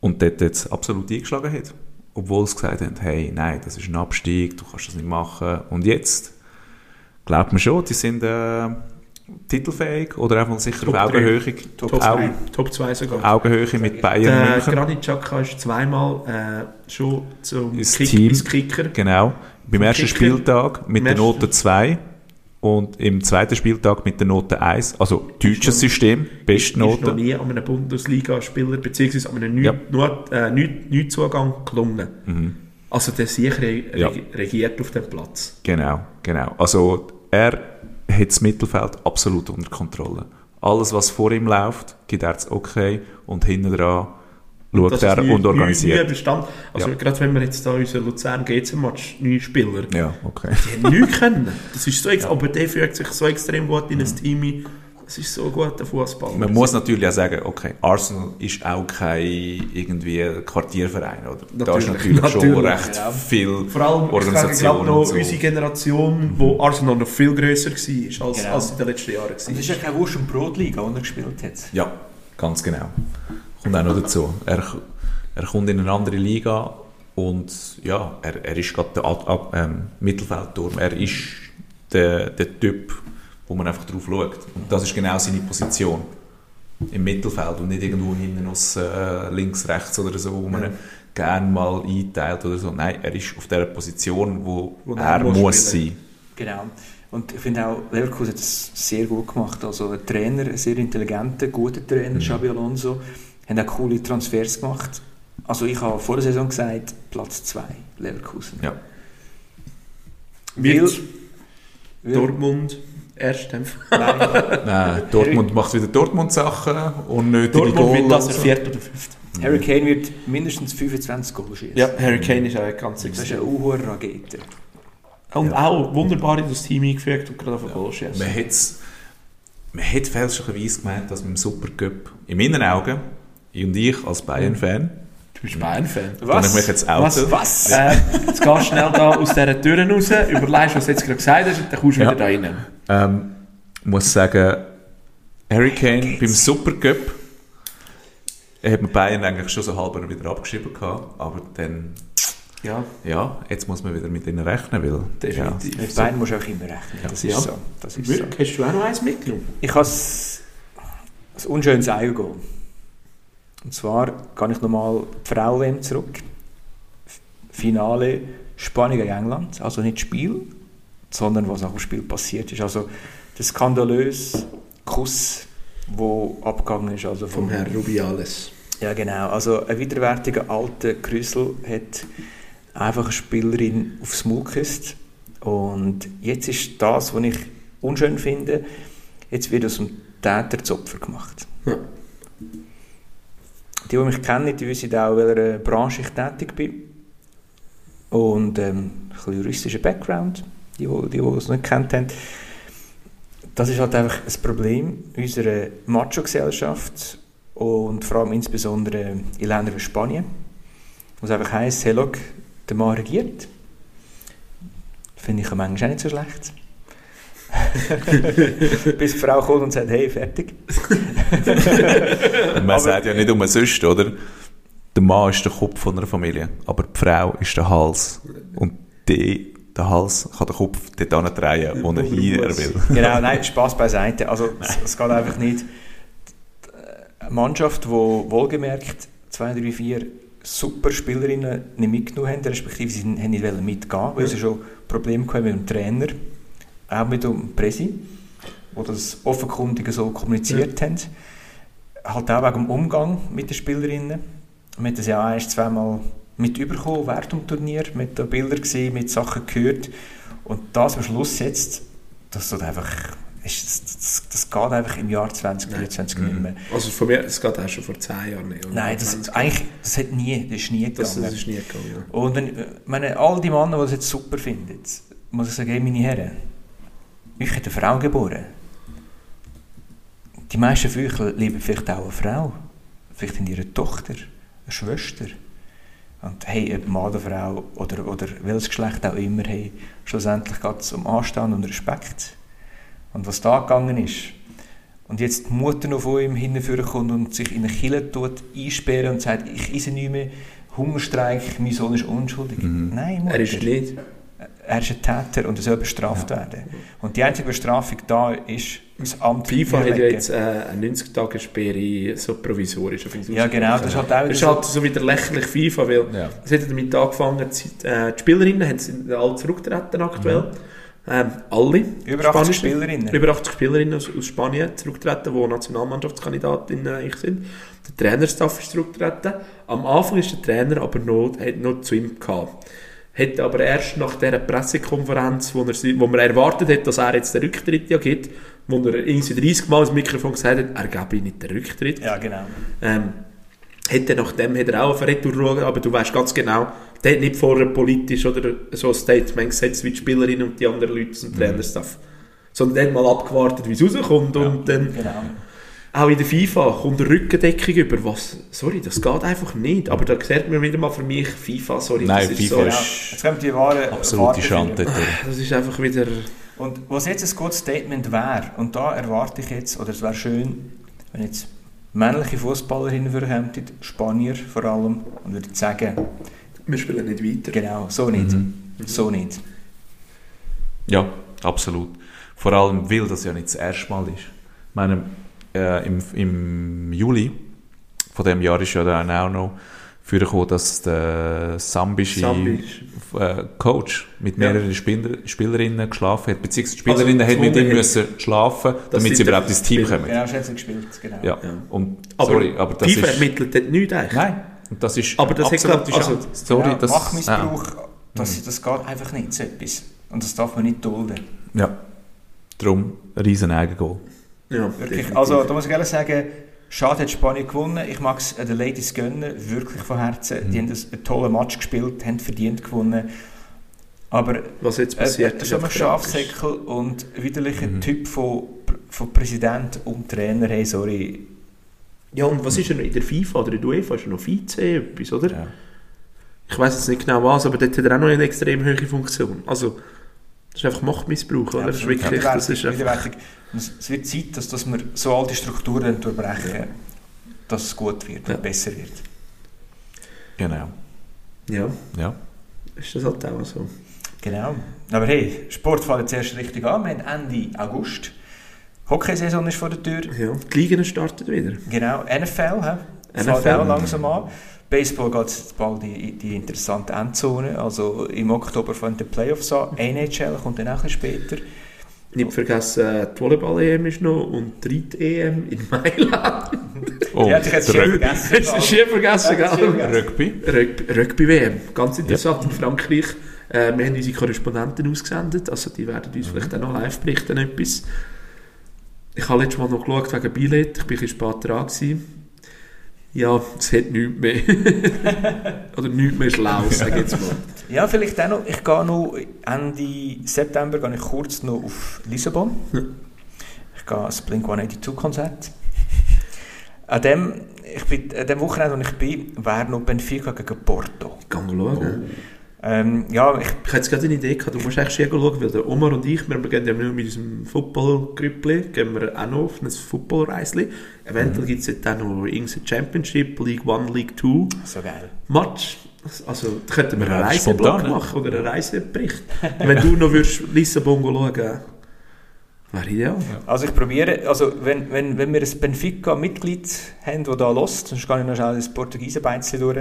und dort jetzt absolut eingeschlagen hat. Obwohl sie gesagt haben, hey, nein, das ist ein Abstieg, du kannst das nicht machen. Und jetzt glaubt man schon, die sind äh, titelfähig oder einfach sicher Top auf. Augenhöhe. Top Au- 2. Top 2 sogar. Augenhöhe mit Bayern Der München. Granit Xhaka ist zweimal äh, schon zum Kick, Team. Kicker. Genau. Beim ersten Kicker. Spieltag mit Im der Note 2 und im zweiten Spieltag mit der Note 1. Also deutsches System, Ist noch Bestnote. nie an einem Bundesligaspieler beziehungsweise an einem Ja. Neu- Neu- äh, Neu- Neuzugang gelungen. Mhm. Also der sicher re Ja. reg- regiert auf dem Platz. Genau, genau. Also er hat das Mittelfeld absolut unter Kontrolle. Alles, was vor ihm läuft, gibt er das okay und hinten dran schaut Das er ist neu- und neu- organisiert. neuer Bestand. Also Ja. gerade wenn wir jetzt da unseren Luzern GC-Match neue Spieler, Ja, okay. die haben nichts können. Das ist so, ex- aber der fügt sich so extrem gut in ein Team ein. Das ist so guter Fußball. Man muss natürlich auch sagen, okay, Arsenal ist auch kein irgendwie Quartierverein, oder? da ist Natürlich, natürlich, schon recht Ja. viel Vor allem, ich Organisation glaube noch so. unsere Generation, wo Arsenal noch viel grösser war als, Genau. als in den letzten Jahren. Und es War. ist ja keine Wurst- und Brotliga, die er gespielt hat. Ja, ganz genau. Kommt auch noch dazu. Er, er kommt in eine andere Liga und ja, er, er ist gerade der Ad- ähm, Mittelfeldturm. Er ist der, der Typ, wo man einfach drauf schaut. Und das ist genau seine Position. Im Mittelfeld und nicht irgendwo hinten aus äh, links, rechts oder so, wo man Ja. gerne mal einteilt oder so. Nein, er ist auf der Position, wo, Wo er muss muss sein. Genau. Und ich finde auch, Leverkusen hat es sehr gut gemacht. Also ein Trainer, ein sehr intelligenter, guter Trainer, Xabi Alonso, haben auch coole Transfers gemacht. Also ich habe vor der Saison gesagt, Platz 2, Leverkusen. Ja. Wird Weil- Dortmund erst. Nein, Nein, Dortmund macht wieder Dortmund-Sachen, unnötige Dortmund wird das und der so. vierte oder fünfte. Harry Kane wird mindestens 25 Goal schießen. Ja, Harry Kane ist auch ganz Das ist extrem. eine hohe Rakete. Und auch wunderbar in das Team eingefügt und gerade auf den Goal schießt. Man hat man hat fälschlicherweise gemeint, dass mit dem Supercup, in meinen Augen, und ich als Bayern-Fan, Du bist Bayern-Fan. kann ich mich jetzt outen. Was? Äh, jetzt gehst du schnell da aus dieser Tür raus, überlegst, was du jetzt gerade gesagt hast, und dann kommst du Ja. wieder da rein. Ähm, muss sagen, Harry Kane beim Supercup er hat mir Bayern eigentlich schon so halb wieder abgeschrieben gehabt, aber dann, Ja, ja, jetzt muss man wieder mit ihnen rechnen, weil, ja, definitiv. Mit beiden musst du auch immer rechnen. Das ist Ja. so. Das ist so. Wirklich? Hast du auch noch eins mitgenommen? Ich habe ein unschönes Eigengoal. Und zwar gehe ich nochmal die Frau zurück. Finale Spanien gegen England. Also nicht Spiel, sondern was nach dem Spiel passiert ist. Also der skandalöse Kuss, der abgegangen ist. Also Vom Herrn Rubiales. Ja, genau. Also ein widerwärtiger alter Grüssel hat einfach eine Spielerin aufs Maul geküsst. Und jetzt ist das, was ich unschön finde, jetzt wird aus dem Täter das Opfer gemacht. Ja. Die, die mich kennen, die wissen auch, in welcher Branche ich tätig bin. Und ähm, ein bisschen juristischer Background, die, die, die es nicht kennt haben. Das ist halt einfach ein Problem unserer Macho-Gesellschaft und vor allem insbesondere in Ländern wie Spanien. Was einfach heisst, hey, look, der Mann regiert. Finde ich manchmal auch nicht so schlecht. Bis die Frau kommt und sagt, hey, fertig. Man sagt ja nicht umsonst, oder? Der Mann ist der Kopf von einer Familie, aber die Frau ist der Hals. Und die, der Hals kann den Kopf dort drehen, wo er hin will. Genau, nein, Spaß beiseite. Also, es, es geht einfach nicht. Eine Mannschaft, die wohlgemerkt 2, 3, 4 super Spielerinnen nicht mitgenommen haben, respektive sie haben nicht mitgehen, weil sie schon Probleme hatten mit dem Trainer, auch mit dem Presi, die das offenkundig so kommuniziert haben. Halt auch wegen dem Umgang mit den Spielerinnen. Wir haben das ja auch erst zweimal mit überkommen, während dem Turnier, mit den Bildern gesehen, mit Sachen gehört. Und das am Schluss jetzt das tut einfach, das, das, das geht einfach im Jahr 2024 nicht mehr. Also von mir, es geht auch schon vor 10 Jahren nicht. Nein, das, 20 eigentlich, das hat nie, das ist nie das, gegangen. das ist nie gegangen. Ja. Und wenn, meine, all die Männer, die das jetzt super finden, muss ich sagen, hey, meine Herren, ich hätte eine Frau geboren. Die meisten von euch lieben vielleicht auch eine Frau. Vielleicht in ihre Tochter, eine Schwester. Und hey, ob Mann oder Frau oder, oder welches Geschlecht auch immer, hey, schlussendlich geht es um Anstand und Respekt. Und was da gegangen ist, und jetzt die Mutter noch von ihm hinführen kommt und sich in eine Kille tut, einsperren und sagt, ich esse nicht mehr, Hungerstreik, mein Sohn ist unschuldig. Nein, Mutter. Er ist nicht. Er ist ein Täter und er soll bestraft werden. Und die einzige Bestrafung da ist, das Amt FIFA hat ja jetzt äh, eine 90-Tage-Sperre so provisorisch Ja, genau, das ist halt auch Das ist halt so wieder lächerlich FIFA, weil Ja. es hat ja damit angefangen, die, äh, die Spielerinnen haben sind alle zurückgetreten aktuell. Ähm, alle. Über 80 Spanische. Spielerinnen. Über 80 Spielerinnen aus, aus Spanien zurückgetreten, die Nationalmannschaftskandidatinnen eigentlich sind. Der Trainerstaff ist zurückgetreten. Am Anfang ist der Trainer aber noch, hat noch zu ihm gehabt. Hat aber erst nach dieser Pressekonferenz, wo, er, wo man erwartet hat, dass er jetzt den Rücktritt ja gibt, wo er irgendwie 30 Mal ins Mikrofon gesagt hat, er gebe ihm nicht den Rücktritt. Ja, genau. Ähm, hat er nachdem hat er auch auf Retour aber du weißt ganz genau, der hat nicht vorher politisch oder so ein Statement gesetzt wie die Spielerin und die anderen Leute aus dem Trainerstaff. Sondern der hat mal abgewartet, wie es rauskommt und dann genau. Auch in der FIFA kommt eine Rückendeckung über, was, sorry, das geht einfach nicht. Aber da sieht man wieder mal für mich, FIFA, sorry, Nein, das ist FIFA so, ist- Jetzt kommen die wahren Absolute Schande. das ist einfach wieder, Und was jetzt ein gutes Statement wäre, und da erwarte ich jetzt, oder es wäre schön, wenn jetzt männliche Fußballer hinführen Spanier vor allem, und würde sagen, wir spielen nicht weiter. genau, so nicht. So nicht. Ja, absolut. Vor allem, weil das ja nicht das erste Mal ist. Ich meine, äh, im, im Juli von dem Jahr ist ja dann auch noch vorgekommen, dass der sambische Sambisch. äh, Coach mit Ja. mehreren Spieler, Spielerinnen geschlafen hat, beziehungsweise die Spielerinnen Also mit ihm müssen schlafen, damit sie überhaupt ins Team kommen. Genau, schon hat sie gespielt, genau. Ja. Ja. Und, Aber, sorry, aber das FIFA ist... ermittelt dort nichts eigentlich. Nein, und das ist Aber das hat, absolute glaub- also-. Sorry, Genau, das... Machtmissbrauch, das, das geht einfach nicht, so etwas. Und das darf man nicht dulden. Ja. ja. Darum, ein riesen Eigengoal. Ja, Wirklich. Also, da muss ich ehrlich sagen, schade hat Spanien gewonnen. Ich mag es den Ladies gönnen, wirklich von Herzen. Die haben einen tollen Match gespielt, haben verdient gewonnen. Aber was jetzt äh, passiert äh, schon ein Schafsäckel und widerlich ein Typ von, von Präsident und Trainer, hey, sorry. Ja, und was ist er in der FIFA oder in der UEFA? Ist er noch Vize etwas, oder? Ja. Ich weiß jetzt nicht genau was, aber dort hat er auch noch eine extrem hohe Funktion. Also, das ist einfach Machtmissbrauch, oder? Das ist wirklich, das ist einfach, Es wird Zeit, dass, dass wir so alte Strukturen durchbrechen, dass es gut wird Ja. und besser wird. Genau. ja, Ja. ist das halt auch so. Genau. Aber hey, Sport fällt jetzt erst richtig an. Wir haben Ende August. Hockeysaison ist vor der Tür. Ja, die Ligen starten wieder. Genau. NFL, he? NFL. fällt auch langsam an. Baseball geht jetzt bald in die interessante Endzone. Also im Oktober fangen die Playoffs an. NHL kommt dann auch ein später. Nicht vergessen, die Volleyball-EM ist noch und die Reit-EM in Mailand. Oh, Die hätte ich schon Rugby. vergessen. Hast schier vergessen, Ja, schier gell? Rugby. Rugby- Rugby-WM, ganz interessant in Frankreich. Äh, wir haben unsere Korrespondenten ausgesendet, also die werden uns vielleicht auch noch live berichten etwas. Ich habe letztes Mal noch geschaut wegen Billett, ich war ein bisschen spät dran. Gewesen. Ja, es hat nichts mehr. Oder nichts mehr schlau, sage jetzt mal. Ja, vielleicht auch noch. Ich gehe noch Ende September gehe ich kurz noch auf Lissabon. Ich gehe ans Blink-182-Konzert. An dem, ich bin, an dem Wochenende, wo ich bin, wäre noch Benfica gegen Porto. Ich kann schauen. Ähm, ja, ich, Ich habe jetzt gerade eine Idee gehabt, du musst eigentlich schon schauen, weil der Omar und ich, wir gehen ja nur mit unserem Football-Grüppli, gehen wir auch noch auf ein Football-Reisli. Eventuell gibt es jetzt auch noch irgendein Championship, League 1, League 2 so geil. Match. Also, da könnten wir einen Reiseblock ne? machen oder einen Reisebericht. Wenn du noch würdest Lissabon schauen wäre ideal. Also ich probiere, also wenn, wenn, wenn wir ein Benfica-Mitglied haben, das da lost, sonst kann ich noch schnell das Portugiesenbeinchen durch.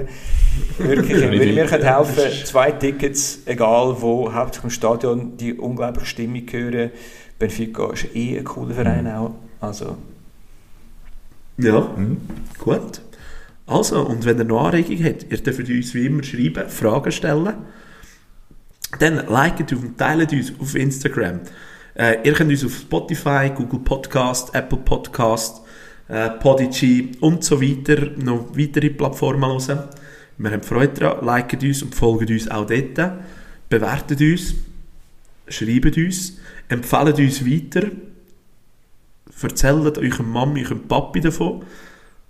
Wirklich, wenn ihr mir könnt helfen zwei Tickets, egal wo, hauptsächlich im Stadion, die unglaubliche Stimmung hören. Benfica ist eh ein cooler Verein auch. Also, Ja, Mhm. gut. Also, und wenn ihr noch Anregungen habt, ihr dürft uns wie immer schreiben, Fragen stellen. Dann liket uns und teilt uns auf Instagram. Äh, ihr könnt uns auf Spotify, Google Podcast, Apple Podcast, äh, Podigy und so weiter noch weitere Plattformen hören. Wir haben Freude daran. Liket uns und folgt uns auch dort. Bewertet uns. Schreibt uns. Empfehlt uns weiter. Erzählt eurem Mami, eurem Papi davon.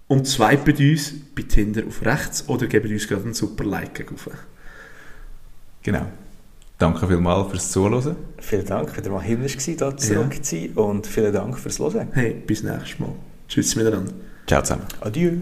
Und swipet uns bei Tinder auf rechts oder gebt uns gerade einen super Like auf. Genau. Danke vielmals fürs Zuhören. Vielen Dank, wieder mal himmlisch gewesen, hier zurück zu sein und vielen Dank fürs Hören. Hey, bis nächstes Mal. Tschüss miteinander. Ciao zusammen. Adieu.